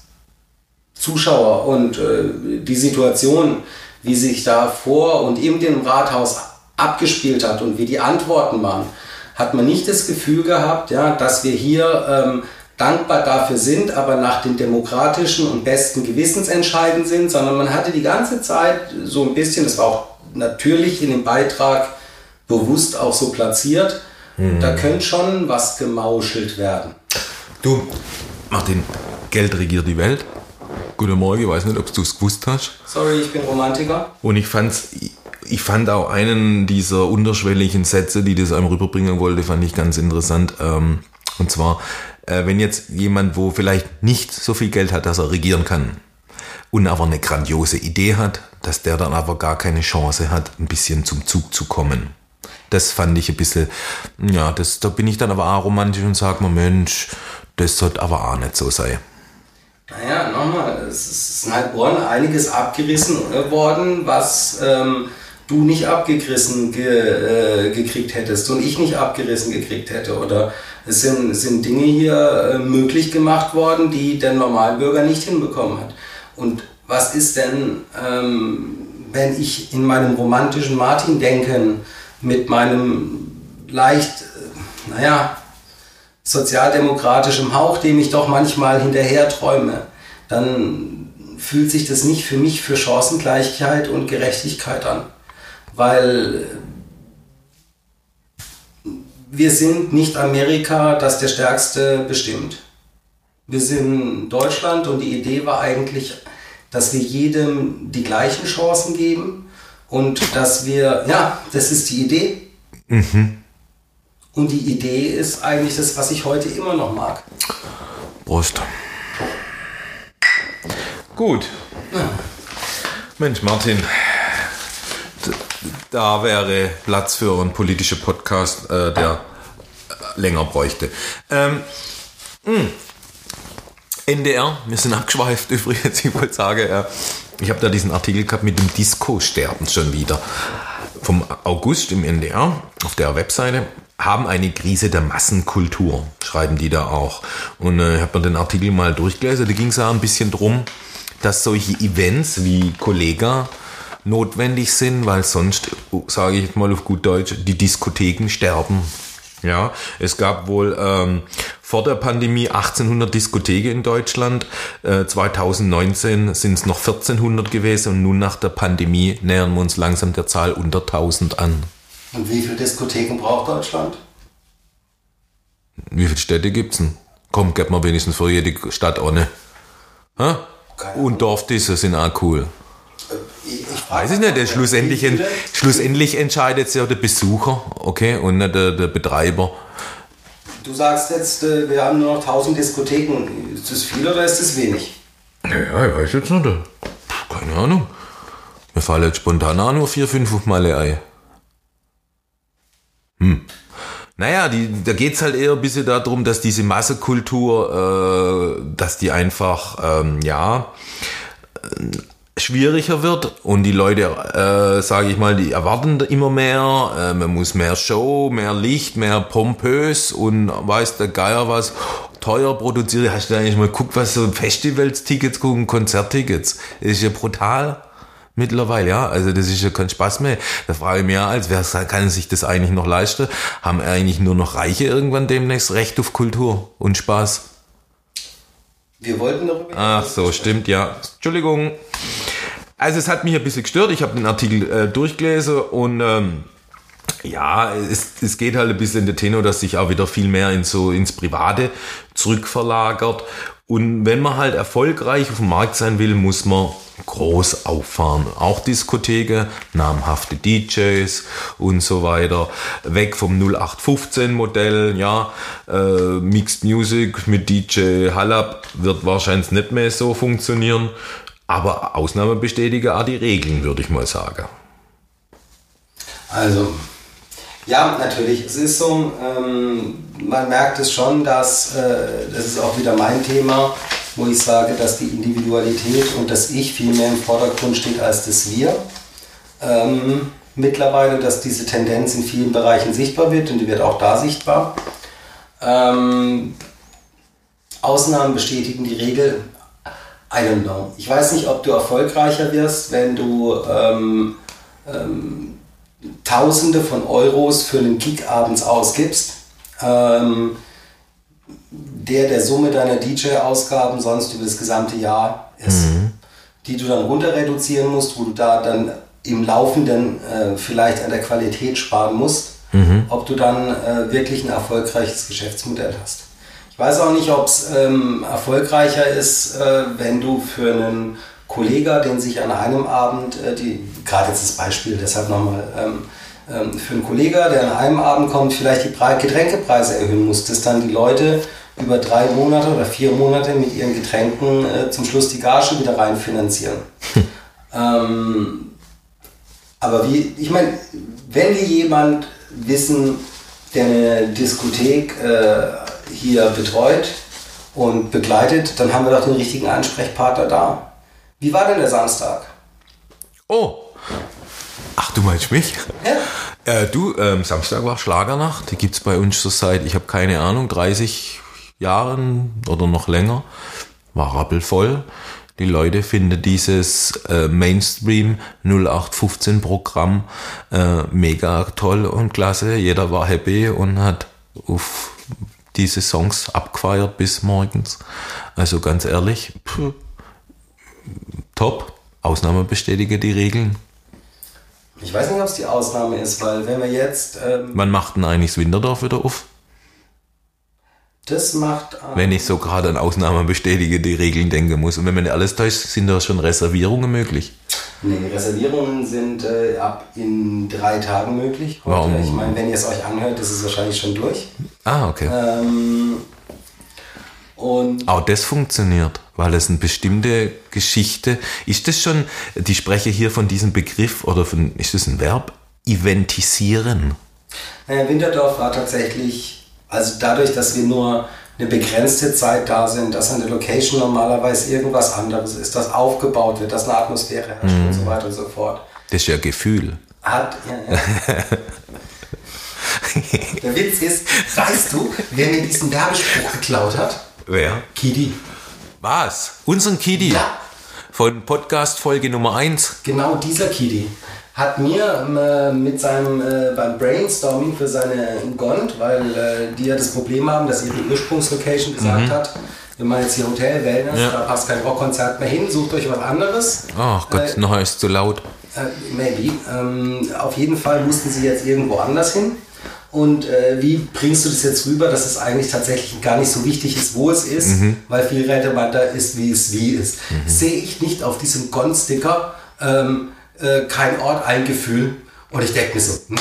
Zuschauer und äh, die Situation, wie sich da vor und in dem Rathaus abgespielt hat und wie die Antworten waren, hat man nicht das Gefühl gehabt, ja, dass wir hier ähm, dankbar dafür sind, aber nach den demokratischen und besten Gewissens entscheiden sind, sondern man hatte die ganze Zeit so ein bisschen, das war auch natürlich in dem Beitrag bewusst auch so platziert, da könnte schon was gemauschelt werden. Du, Martin, Geld regiert die Welt. Guten Morgen, ich weiß nicht, ob du es gewusst hast. Sorry, ich bin Romantiker. Und ich fand's, ich fand auch einen dieser unterschwelligen Sätze, die das einem rüberbringen wollte, fand ich ganz interessant. Ähm, und zwar, äh, wenn jetzt jemand, wo vielleicht nicht so viel Geld hat, dass er regieren kann und aber eine grandiose Idee hat, dass der dann aber gar keine Chance hat, ein bisschen zum Zug zu kommen. Das fand ich ein bisschen, ja, das, da bin ich dann aber auch romantisch und sage mir, Mensch, das sollte aber auch nicht so sein. Naja, nochmal, es ist in Heilbronn einiges abgerissen worden, was ähm, du nicht abgerissen ge, äh, gekriegt hättest und ich nicht abgerissen gekriegt hätte. Oder es sind, sind Dinge hier äh, möglich gemacht worden, die der Normalbürger nicht hinbekommen hat. Und was ist denn, ähm, wenn ich in meinem romantischen Martin-Denken mit meinem leicht, äh, naja, sozialdemokratischem Hauch, dem ich doch manchmal hinterher träume, dann fühlt sich das nicht für mich für Chancengleichheit und Gerechtigkeit an. Weil wir sind nicht Amerika, das der Stärkste bestimmt. Wir sind Deutschland und die Idee war eigentlich, dass wir jedem die gleichen Chancen geben und dass wir, ja, das ist die Idee. Mhm. Und die Idee ist eigentlich das, was ich heute immer noch mag. Prost. Gut. Ja. Mensch, Martin, da wäre Platz für einen politischen Podcast, äh, der länger bräuchte. Ähm, hm. NDR, wir sind abgeschweift übrigens, ich wollte sagen, äh, ich habe da diesen Artikel gehabt mit dem Disco-Sterben schon wieder. Vom August im NDR auf der Webseite haben eine Krise der Massenkultur, schreiben die da auch. Und äh, ich habe mir den Artikel mal durchgelesen, da ging es auch ein bisschen drum, dass solche Events wie Kollega notwendig sind, weil sonst, sage ich mal auf gut Deutsch, die Diskotheken sterben. Ja, es gab wohl ähm, vor der Pandemie 1800 Diskotheken in Deutschland. Äh, 2019 sind es noch 1400 gewesen und nun nach der Pandemie nähern wir uns langsam der Zahl unter 1000 an. Und wie viele Diskotheken braucht Deutschland? Wie viele Städte gibt es denn? Komm, gib mal wenigstens für jede Stadt ohne. Ha? Und Dorfdisse sind auch cool. Ich, ich weiß ich nicht, schlussendlich, en, schlussendlich entscheidet ja der Besucher, okay, und nicht der, der Betreiber. Du sagst jetzt, äh, wir haben nur noch 1000 Diskotheken. Ist das viel oder ist das wenig? Ja, ich weiß jetzt nicht. Keine Ahnung. Mir fallen jetzt spontan auch nur 4, 5 Male ein. Hm. Naja, die, da geht's halt eher ein bisschen darum, dass diese Massekultur, äh, dass die einfach, ähm, ja, schwieriger wird und die Leute, äh, sage ich mal, die erwarten immer mehr, äh, man muss mehr Show, mehr Licht, mehr pompös und weiß der Geier was, teuer produziert. Hast du eigentlich mal geguckt, was so Festivals-Tickets gucken, Konzerttickets? Das ist ja brutal. Mittlerweile, ja. Also das ist ja kein Spaß mehr. Da frage ich mich ja, als wer kann sich das eigentlich noch leisten? Haben eigentlich nur noch Reiche irgendwann demnächst Recht auf Kultur und Spaß? Wir wollten darüber. Ach so, stimmt, ja. Entschuldigung. Also es hat mich ein bisschen gestört. Ich habe den Artikel äh, durchgelesen und ähm, ja, es, es geht halt ein bisschen in der Tenor, dass sich auch wieder viel mehr in so ins Private zurückverlagert. Und wenn man halt erfolgreich auf dem Markt sein will, muss man groß auffahren. Auch Diskotheken, namhafte DJs und so weiter. Weg vom 0815 Modell, ja. Äh, Mixed Music mit DJ Hallab wird wahrscheinlich nicht mehr so funktionieren. Aber Ausnahme bestätigen auch die Regeln, würde ich mal sagen. Also, ja, natürlich. Es ist so, ähm, man merkt es schon, dass, äh, das ist auch wieder mein Thema, wo ich sage, dass die Individualität und das Ich viel mehr im Vordergrund steht als das Wir. Ähm, mittlerweile, dass diese Tendenz in vielen Bereichen sichtbar wird und die wird auch da sichtbar. Ähm, Ausnahmen bestätigen die Regel. I don't know. Ich weiß nicht, ob du erfolgreicher wirst, wenn du ähm, ähm, Tausende von Euros für einen Gig abends ausgibst. Ähm, der der Summe deiner DJ-Ausgaben sonst über das gesamte Jahr ist, mhm. die du dann runter reduzieren musst, wo du da dann im Laufenden äh, vielleicht an der Qualität sparen musst, mhm. ob du dann äh, wirklich ein erfolgreiches Geschäftsmodell hast. Ich weiß auch nicht, ob es ähm, erfolgreicher ist, äh, wenn du für einen Kollegen, den sich an einem Abend, äh, die, gerade jetzt das Beispiel, deshalb nochmal, ähm, ähm, für einen Kollegen, der an einem Abend kommt, vielleicht die Pre Getränkepreise erhöhen muss, dass dann die Leute über drei Monate oder vier Monate mit ihren Getränken äh, zum Schluss die Gage wieder rein finanzieren. ähm, aber wie, ich meine, wenn wir jemand wissen, der eine Diskothek äh, hier betreut und begleitet, dann haben wir doch den richtigen Ansprechpartner da. Wie war denn der Samstag? Oh. Ach, du meinst mich? Ja. Äh, du, ähm, Samstag war Schlagernacht. Die gibt's bei uns so seit, ich habe keine Ahnung, 30 Jahren oder noch länger. War rappelvoll. Die Leute finden dieses äh, Mainstream 0815 Programm äh, mega toll und klasse. Jeder war happy und hat auf diese Songs abgefeiert bis morgens. Also ganz ehrlich, pff, top. Ausnahme bestätige die Regeln. Ich weiß nicht, ob es die Ausnahme ist, weil wenn wir jetzt, ähm, Wann macht denn eigentlich das Winterdorf wieder auf? das macht, äh, Wenn ich so gerade an Ausnahmen bestätige, die Regeln denken muss. Und wenn man alles täuscht, sind da schon Reservierungen möglich. nee, Reservierungen sind äh, ab in drei Tagen möglich. Heute. Warum? Ich meine, wenn ihr es euch anhört, ist es wahrscheinlich schon durch. Ah, okay. Ähm, und Auch das funktioniert, weil es eine bestimmte Geschichte ist. Das schon, die spreche hier von diesem Begriff oder von, ist das ein Verb? Eventisieren. Naja, Winterdorf war tatsächlich, also dadurch, dass wir nur eine begrenzte Zeit da sind, dass an der Location normalerweise irgendwas anderes ist, dass aufgebaut wird, dass eine Atmosphäre herrscht und so weiter und so fort. Das ist ja Gefühl. Hat, ja, ja. Der Witz ist, weißt du, wer mir diesen Werbespruch geklaut hat? Wer? Kidi. Was? Unseren Kidi. Ja. Von Podcast Folge Nummer 1. Genau dieser Kidi hat mir ähm, äh, mit seinem äh, beim Brainstorming für seine Gond, weil äh, die ja das Problem haben, dass ihre Ursprungslocation gesagt hat, wir machen jetzt hier Hotel, Wellness, Ja. da passt kein Rockkonzert mehr hin, sucht euch was anderes. Ach Gott, Äh, noch ist zu laut. maybe. Ähm, auf jeden Fall mussten sie jetzt irgendwo anders hin. Und äh, wie bringst du das jetzt rüber, dass es eigentlich tatsächlich gar nicht so wichtig ist, wo es ist, weil viel relevanter ist, wie es wie ist. Sehe ich nicht auf diesem Gon-Sticker ähm, äh, kein Ort, ein Gefühl. Und ich denke mir so, nee.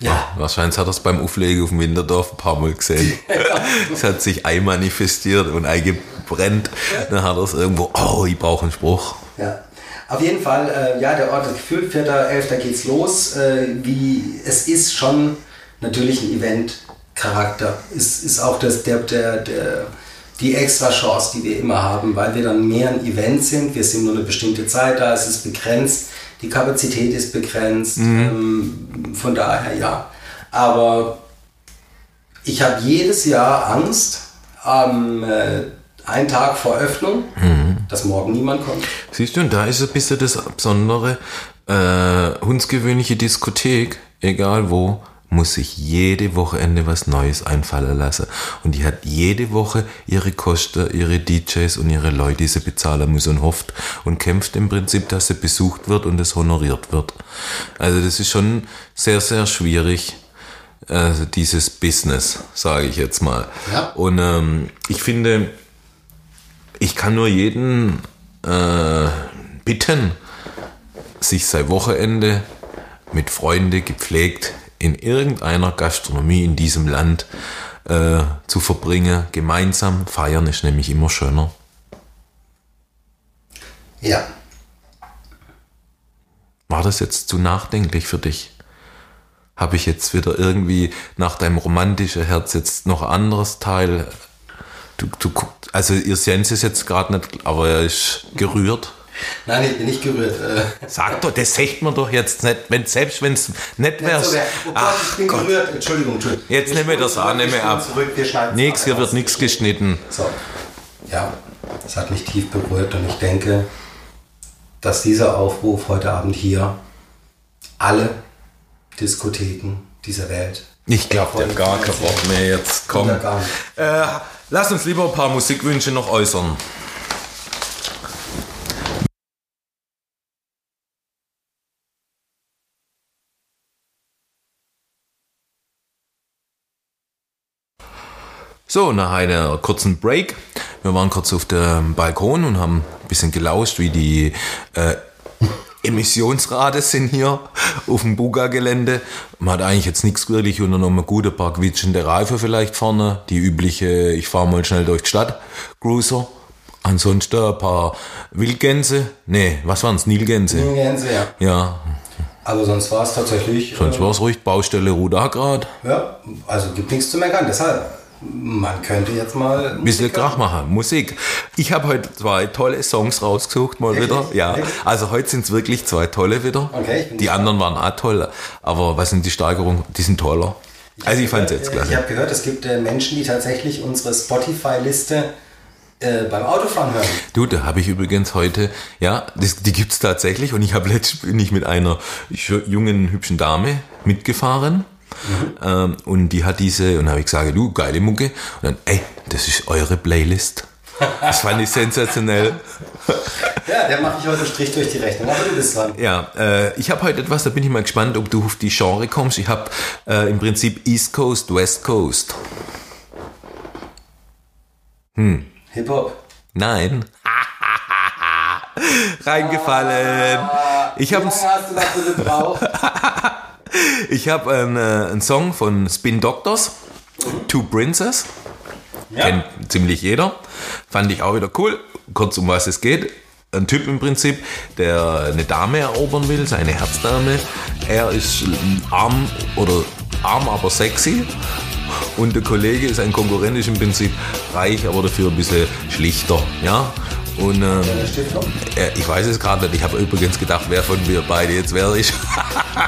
Ja, Wahrscheinlich hat er es beim Auflegen auf dem Winterdorf ein paar Mal gesehen. es hat sich einmanifestiert und eingebrennt. Dann hat er es irgendwo, oh, ich brauche einen Spruch. Ja. Auf jeden Fall, äh, ja, der Ort das Gefühl, 4.11. geht's los. Äh, wie, es ist schon natürlich ein Event-Charakter. Es ist auch das, der, der, der, die extra Chance, die wir immer haben, weil wir dann mehr ein Event sind. Wir sind nur eine bestimmte Zeit da, es ist begrenzt, die Kapazität ist begrenzt. Ähm, von daher ja. Aber ich habe jedes Jahr Angst, am äh, einen Tag vor Öffnung, dass morgen niemand kommt. Siehst du, und da ist ein bisschen das Besondere, äh, hundsgewöhnliche Diskothek, egal wo, muss sich jede Wochenende was Neues einfallen lassen. Und die hat jede Woche ihre Kosten, ihre DJs und ihre Leute, die sie bezahlen muss und hofft und kämpft im Prinzip, dass sie besucht wird und es honoriert wird. Also das ist schon sehr, sehr schwierig, also dieses Business, sage ich jetzt mal. Ja. Und ähm, ich finde, ich kann nur jeden äh, bitten, sich sein Wochenende mit Freunden gepflegt in irgendeiner Gastronomie in diesem Land äh, zu verbringen. Gemeinsam feiern ist nämlich immer schöner. Ja. War das jetzt zu nachdenklich für dich? Habe ich jetzt wieder irgendwie nach deinem romantischen Herz jetzt noch ein anderes Teil? Du, du also ihr seht es jetzt gerade nicht, aber er ist gerührt. Nein, ich bin nicht gerührt. Äh, Sag doch, das sagt man doch jetzt nicht, wenn, selbst wenn es nicht wäre. so, wer- oh Gott, ich bin gerührt. Entschuldigung, Entschuldigung. Jetzt nehmen wir das an, wir spulen ab. Zurück, wir Nix, hier wird nichts geschnitten. So. Ja, es hat mich tief berührt und ich denke, dass dieser Aufruf heute Abend hier alle Diskotheken dieser Welt. Ich glaube, der gar kein Wort mehr jetzt. Komm. Oder gar nicht. Äh, lass uns lieber ein paar Musikwünsche noch äußern. So, nach einer kurzen Break. Wir waren kurz auf dem Balkon und haben ein bisschen gelauscht, wie die äh, Emissionsrate sind hier auf dem Buga-Gelände. Man hat eigentlich jetzt nichts wirklich unternommen. Gut, ein paar quietschende Reifen vielleicht vorne. Die übliche, ich fahre mal schnell durch die Stadt, Cruiser. Ansonsten ein paar Wildgänse. Nee, was waren's? Nilgänse. Nilgänse, ja. Ja, Aber sonst war es tatsächlich. sonst war es ruhig. Baustelle Rudergrad. äh, ja, also gibt nichts zu meckern. Deshalb, man könnte jetzt mal. Ein bisschen Krach machen, Musik. Ich habe heute zwei tolle Songs rausgesucht, mal Wirklich? wieder. Ja, Wirklich? also heute sind es wirklich zwei tolle wieder. Okay, ich die anderen waren auch toll, aber was sind die Steigerungen? Die sind toller. Also ich fand es jetzt Äh, Ich klasse. habe gehört, es gibt äh, Menschen, die tatsächlich unsere Spotify-Liste äh, beim Autofahren hören. Du, da habe ich übrigens heute, ja, das, die gibt's tatsächlich und ich habe letztens bin ich mit einer jungen, hübschen Dame mitgefahren. Ähm, und die hat diese, und habe ich gesagt, du, geile Mucke. Und dann, ey, das ist eure Playlist. Das fand ich sensationell. Ja, der mache ich heute Strich durch die Rechnung. Aber du bist dran. Ja, äh, ich habe heute etwas, da bin ich mal gespannt, ob du auf die Genre kommst. Ich habe äh, im Prinzip East Coast, West Coast. Hip-Hop. Nein. Reingefallen. Ich Wie habe lange hast du dafür gebraucht? ich hab, ähm, äh, einen Song von Spin Doctors, Two Princess. Kennt ziemlich jeder. Fand ich auch wieder cool. Kurz um was es geht. Ein Typ im Prinzip, der eine Dame erobern will, seine Herzdame. Er ist arm oder arm, aber sexy. Und der Kollege ist ein Konkurrent, ist im Prinzip reich, aber dafür ein bisschen schlichter. Ja? Und ähm, äh, ich weiß es gerade nicht. Ich habe übrigens gedacht, wer von wir beide jetzt wer ist.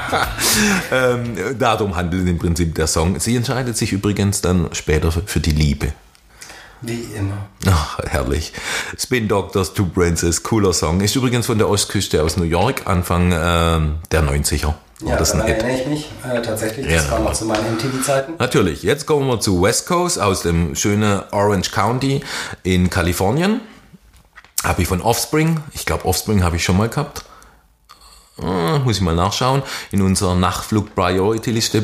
ähm, darum handelt im Prinzip der Song. Sie entscheidet sich übrigens dann später für, die Liebe. Wie immer. Ach, herrlich. Spin Doctors, Two Princess, cooler Song. Ist übrigens von der Ostküste aus New York, Anfang ähm, der 90er. War Ja, das daran erinnere ich mich äh, tatsächlich. Ja. Das war noch zu meinen MTV-Zeiten. Natürlich. Jetzt kommen wir zu West Coast aus dem schönen Orange County in Kalifornien. Habe ich von Offspring. Ich glaube, Offspring habe ich schon mal gehabt. Äh, muss ich mal nachschauen. In unserer Nachtflug Priority Liste.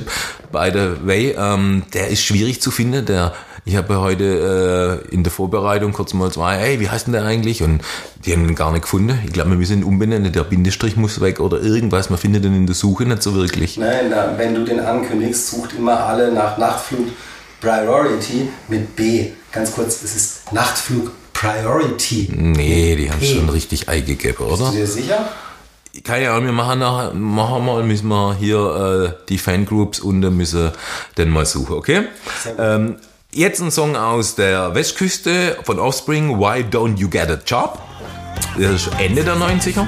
By the way, ähm, der ist schwierig zu finden. Der, ich habe heute äh, in der Vorbereitung kurz mal zwei, hey, wie heißt denn der eigentlich? Und die haben ihn gar nicht gefunden. Ich glaube, wir müssen ihn umbenennen. Der Bindestrich muss weg oder irgendwas. Man findet den in der Suche nicht so wirklich. Nein, na, wenn du den ankündigst, sucht immer alle nach Nachtflug Priority mit B. Ganz kurz, es ist Nachtflug Priority. Nee, die haben schon richtig eingegeben, Bist oder? du dir sicher? Keine Ahnung, wir machen, nachher, machen mal, müssen wir hier äh, die Fangroups unten müssen den mal suchen, okay? Ähm, jetzt ein Song aus der Westküste von Offspring, Why Don't You Get a Job? Das ist Ende der 90er.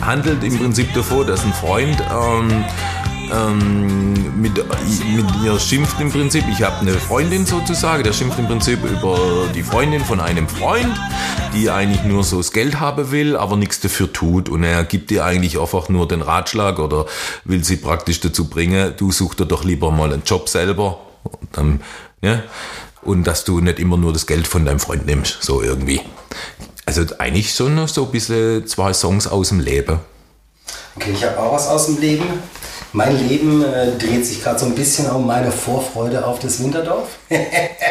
Handelt im Prinzip davon, dass ein Freund ähm, ähm, mit, mit ihr schimpft im Prinzip. Ich habe eine Freundin sozusagen, der schimpft im Prinzip über die Freundin von einem Freund, die eigentlich nur so das Geld haben will, aber nichts dafür tut. Und er gibt ihr eigentlich einfach nur den Ratschlag oder will sie praktisch dazu bringen, du such dir doch lieber mal einen Job selber. Und, dann, ja, und dass du nicht immer nur das Geld von deinem Freund nimmst, so irgendwie. Also eigentlich schon so ein bisschen zwei Songs aus dem Leben. Okay, ich habe auch was aus dem Leben. Mein Leben äh, dreht sich gerade so ein bisschen um meine Vorfreude auf das Winterdorf.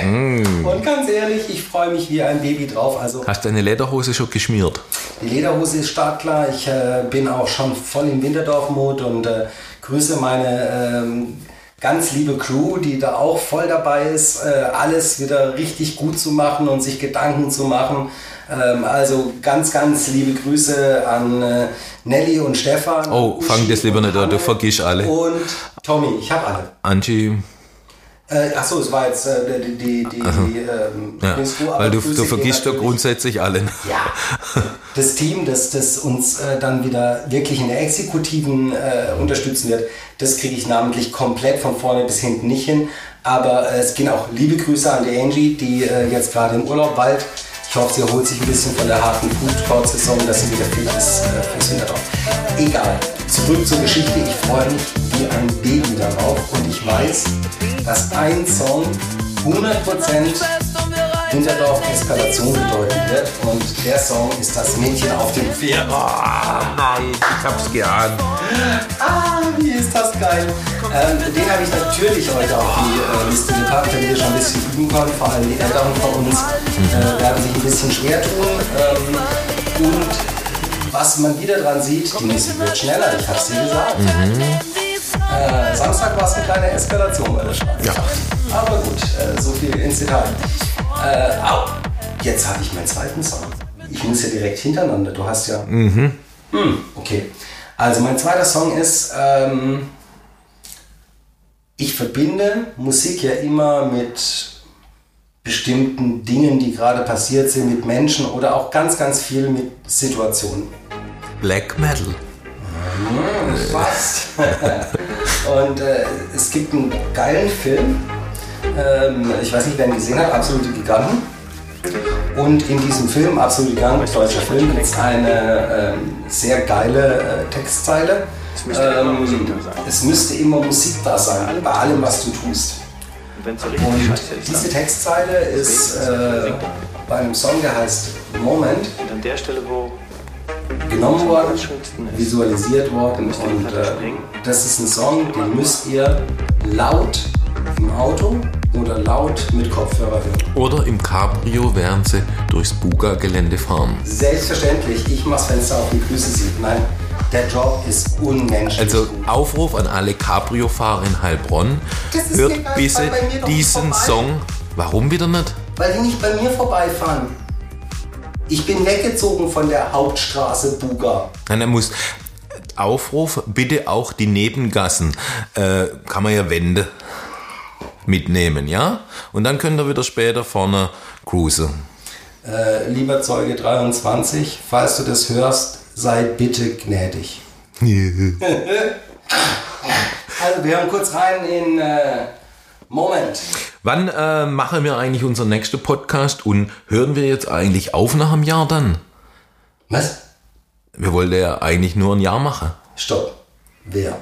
Und ganz ehrlich, ich freue mich wie ein Baby drauf. Also Hast deine Lederhose schon geschmiert? Die Lederhose ist startklar. Ich äh, bin auch schon voll im Winterdorf-Mode und äh, grüße meine ähm, ganz liebe Crew, die da auch voll dabei ist, äh, alles wieder richtig gut zu machen und sich Gedanken zu machen. Ähm, also ganz, ganz liebe Grüße an äh, Nelly und Stefan. Oh, fang Uschi das lieber nicht an, du vergisst alle. Und Tommy, ich habe alle. Angie, Äh, achso, es war jetzt äh, die, die, die, die ähm, ja, aber weil du, du vergisst doch grundsätzlich alle. ja, das Team, das, das uns äh, dann wieder wirklich in der Exekutiven äh, unterstützen wird, das kriege ich namentlich komplett von vorne bis hinten nicht hin. Aber äh, es gehen auch liebe Grüße an die Angie, die äh, jetzt gerade im Urlaub bald. Ich hoffe, sie erholt sich ein bisschen von der harten Food-Sport-Saison, dass sie wieder fit ist äh, fürs Winterdorf. Egal. Zurück zur Geschichte. Ich freue mich wie ein Baby darauf und ich weiß, dass ein Song 100% Winterdorf Eskalation bedeuten wird. Und der Song ist das Mädchen auf dem Pferd. nein, ich hab's geahnt. Ah, wie ist das geil. Ähm, den habe ich natürlich heute auf die äh, Liste gepackt, damit ihr schon ein bisschen üben könnt. Vor allem die Älteren von uns äh, werden sich ein bisschen schwer tun. Ähm, und was man wieder dran sieht, die Musik wird schneller, ich hab's dir gesagt. Äh, Samstag war es eine kleine Eskalation bei der Schweiz. Ja. Aber gut, äh, so viel ins Detail. Äh, au, jetzt habe ich meinen zweiten Song. Ich muss ja direkt hintereinander. Du hast ja. Hm, okay. Also mein zweiter Song ist, ähm, ich verbinde Musik ja immer mit bestimmten Dingen, die gerade passiert sind, mit Menschen oder auch ganz, ganz viel mit Situationen. Black Metal. Fast. Und äh, es gibt einen geilen Film. Ähm, ich weiß nicht, wer ihn gesehen hat, Absolute Giganten. Und in diesem Film, Absolute Giganten, deutscher Film, gibt es eine ähm, sehr geile äh, Textzeile. Ähm, es müsste immer Musik da sein, bei allem, was du tust. Es so Und ist, diese Textzeile ist äh, bei einem Song, der heißt Moment, und an der Stelle, wo genommen worden, visualisiert worden und äh, das ist ein Song, den müsst ihr laut im Auto oder laut mit Kopfhörer hören. Oder im Cabrio, während sie durchs Buga-Gelände fahren. Selbstverständlich, ich mach's Fenster auf und Grüße Sie. Nein, der Job ist unmenschlich Also gut. Aufruf an alle Cabrio-Fahrer in Heilbronn. Das ist Hört bitte diesen vorbei. Song. Warum wieder nicht? Weil die nicht bei mir vorbeifahren. Ich bin weggezogen von der Hauptstraße Buga. Nein, er muss. Aufruf, bitte auch die Nebengassen. Äh, kann man ja Wände mitnehmen, ja? Und dann könnt ihr wieder später vorne cruisen. Äh, lieber Zeuge 23, falls du das hörst, sei bitte gnädig. Also wir hören kurz rein in äh, Moment. Wann äh, machen wir eigentlich unseren nächsten Podcast und hören wir jetzt eigentlich auf nach einem Jahr dann? Was? Wir wollten ja eigentlich nur ein Jahr machen. Stopp. Wer?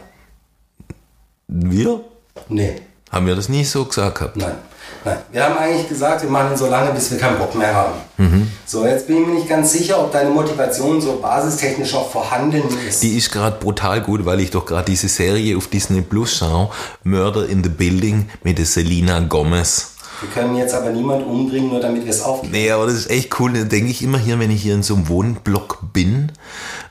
Wir? Nee, Haben wir das nie so gesagt gehabt? nein. Nein. Wir haben eigentlich gesagt, wir machen so lange, bis wir keinen Bock mehr haben. So, jetzt bin ich mir nicht ganz sicher, ob deine Motivation so basistechnisch noch vorhanden ist. Die ist gerade brutal gut, weil ich doch gerade diese Serie auf Disney Plus schaue. Murder in the Building mit der Selena Gomez. Wir können jetzt aber niemand umbringen, nur damit wir es aufgeben. Nee, aber das ist echt cool. Da denke ich immer hier, wenn ich hier in so einem Wohnblock bin.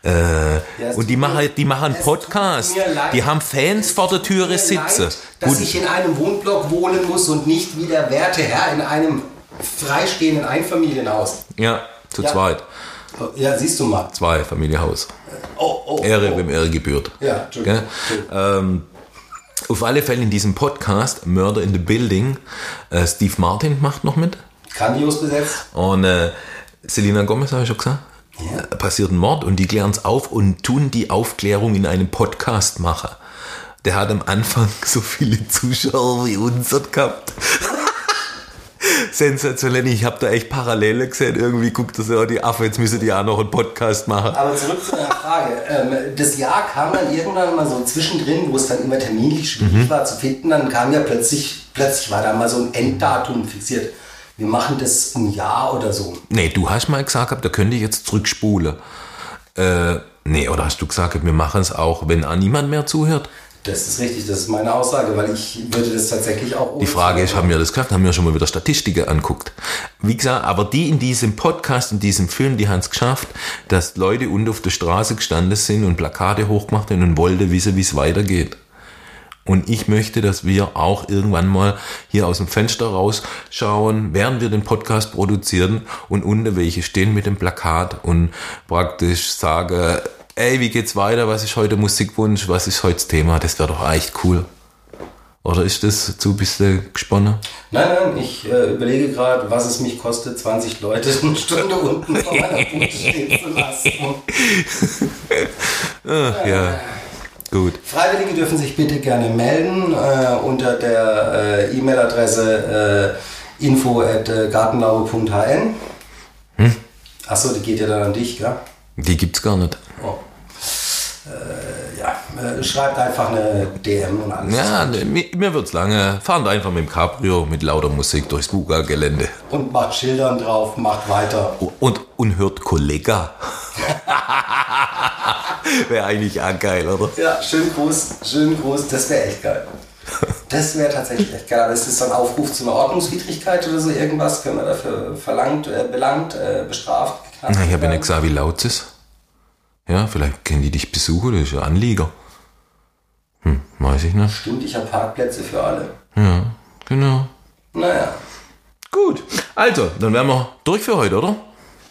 Äh, es und die machen, die machen einen Podcast. Die haben Fans vor der Türe sitzen. Dass Gut, ich in einem Wohnblock wohnen muss und nicht wie der werte Herr in einem freistehenden Einfamilienhaus. ja, zu Ja. zweit. Ja, siehst du mal. Zwei Familienhaus. Oh, oh, Ehre, oh. wem Ehre gebührt. Ja, Entschuldigung. Gell? Ähm, auf alle Fälle in diesem Podcast Murder in the Building. Äh, Steve Martin macht noch mit. Grandios besetzt. Und äh, Selena Gomez, habe ich schon gesagt, Ja. äh, passiert ein Mord und die klären es auf und tun die Aufklärung in einem Podcast machen. Der hat am Anfang so viele Zuschauer wie uns gehabt. Sensationell, ich habe da echt Parallele gesehen. Irgendwie guckt das ja die Affe, jetzt müssen die auch noch einen Podcast machen. Aber zurück zu deiner Frage. Ähm, das Jahr kam dann irgendwann mal so zwischendrin, wo es dann immer terminlich schwierig Mhm. war zu finden. Dann kam ja plötzlich, plötzlich war da mal so ein Enddatum fixiert. Wir machen das ein Jahr oder so. Nee, du hast mal gesagt, da könnte ich jetzt zurückspulen. Äh, nee, oder hast du gesagt, wir machen es auch, wenn auch niemand mehr zuhört? Das ist richtig, das ist meine Aussage, weil ich würde das tatsächlich auch Die Frage ist, haben wir das geschafft? Haben wir schon mal wieder Statistiken anguckt? Wie gesagt, aber die in diesem Podcast, in diesem Film, die haben es geschafft, dass Leute unten auf der Straße gestanden sind und Plakate hochgemacht haben und wollten wissen, wie es weitergeht. Und ich möchte, dass wir auch irgendwann mal hier aus dem Fenster rausschauen, während wir den Podcast produzieren und unten welche stehen mit dem Plakat und praktisch sagen, ey, wie geht's weiter? Was ist heute Musikwunsch? Was ist heute das Thema? Das wäre doch echt cool. Oder ist das zu ein bisschen gesponnen? Nein, nein, ich äh, überlege gerade, was es mich kostet, 20 Leute eine Stunde unten vor meiner Bude stehen zu lassen. Ach, ja. Gut. Freiwillige dürfen sich bitte gerne melden äh, unter der äh, E-Mail-Adresse äh, info at äh. Hm? Achso, die geht ja dann an dich, gell? Die gibt's gar nicht. Oh. Äh, ja, äh, schreibt einfach eine DM und alles. Ja, ne, mir, mir wird's lange. Fahren einfach mit dem Cabrio mit lauter Musik durchs Buga-Gelände. Und macht Schildern drauf, macht weiter. Und, und hört Kollega. Wäre eigentlich auch geil, oder? Ja, schönen Gruß, schönen Gruß, das wäre echt geil. Das wäre tatsächlich echt geil. Aber ist das so ein Aufruf zu einer Ordnungswidrigkeit oder so irgendwas? Können wir dafür verlangt, äh, belangt, äh, bestraft, geknackt Ich habe ja nicht gesagt, wie laut es ist. Ja, vielleicht können die dich besuchen, das ist ja Anlieger. Hm, weiß ich nicht. Stimmt, ich habe Parkplätze für alle. Ja, genau. Naja, Gut, also, dann wären wir durch für heute, oder?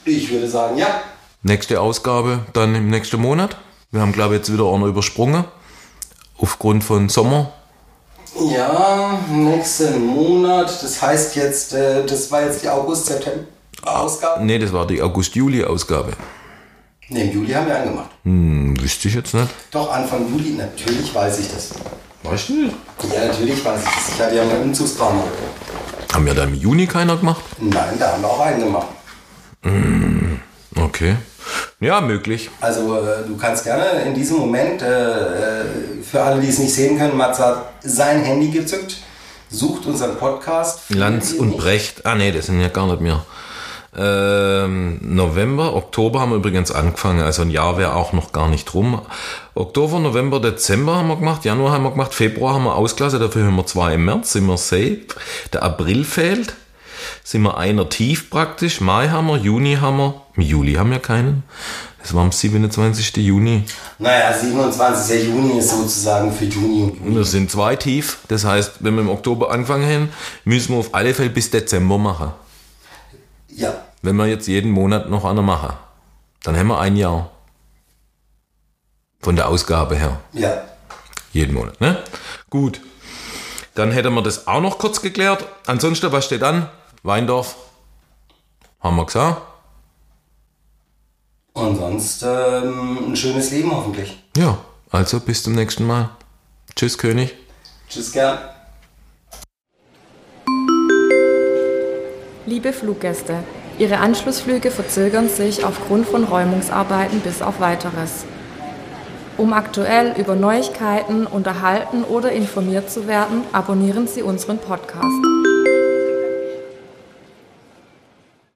ich würde sagen, ja. Nächste Ausgabe dann im nächsten Monat. Wir haben, glaube ich, jetzt wieder einer übersprungen. Aufgrund von Sommer. Ja, nächsten Monat, das heißt jetzt, äh, das war jetzt die August-September-Ausgabe. Nee, das war die August-Juli-Ausgabe. Ne, im Juli haben wir angemacht. Hm, wüsste ich jetzt nicht. Doch, Anfang Juli, natürlich weiß ich das. Weißt du nicht? Ja, natürlich weiß ich das. Ich hatte ja meinen Umzugstrauma. Haben ja da im Juni keiner gemacht? Nein, da haben wir auch einen gemacht. Okay. Ja, möglich. Also äh, du kannst gerne in diesem Moment, äh, äh, für alle, die es nicht sehen können, Mats hat sein Handy gezückt, sucht unseren Podcast. Lanz und nicht? Brecht. Ah nee, das sind ja gar nicht mehr. Ähm, November, Oktober haben wir übrigens angefangen, also ein Jahr wäre auch noch gar nicht rum. Oktober, November, Dezember haben wir gemacht, Januar haben wir gemacht, Februar haben wir ausgelassen, dafür haben wir zwei im März, sind wir safe. Der April fehlt, sind wir einer tief praktisch, Mai haben wir, Juni haben wir, im Juli haben wir keinen. Das war am 27. Juni. Naja, 27. Juni ist sozusagen für Juni und Juli. Wir sind zwei tief, das heißt, wenn wir im Oktober angefangen haben, müssen wir auf alle Fälle bis Dezember machen. Ja, Wenn wir jetzt jeden Monat noch einer machen, dann haben wir ein Jahr. Von der Ausgabe her. ja. Jeden Monat, ne? Gut. Dann hätten wir das auch noch kurz geklärt. Ansonsten, was steht an? Weindorf. Haben wir gesagt? Und sonst ähm, ein schönes Leben hoffentlich. Ja, also bis zum nächsten Mal. Tschüss, König. Tschüss, gern. Liebe Fluggäste, Ihre Anschlussflüge verzögern sich aufgrund von Räumungsarbeiten bis auf weiteres. Um aktuell über Neuigkeiten unterhalten oder informiert zu werden, abonnieren Sie unseren Podcast.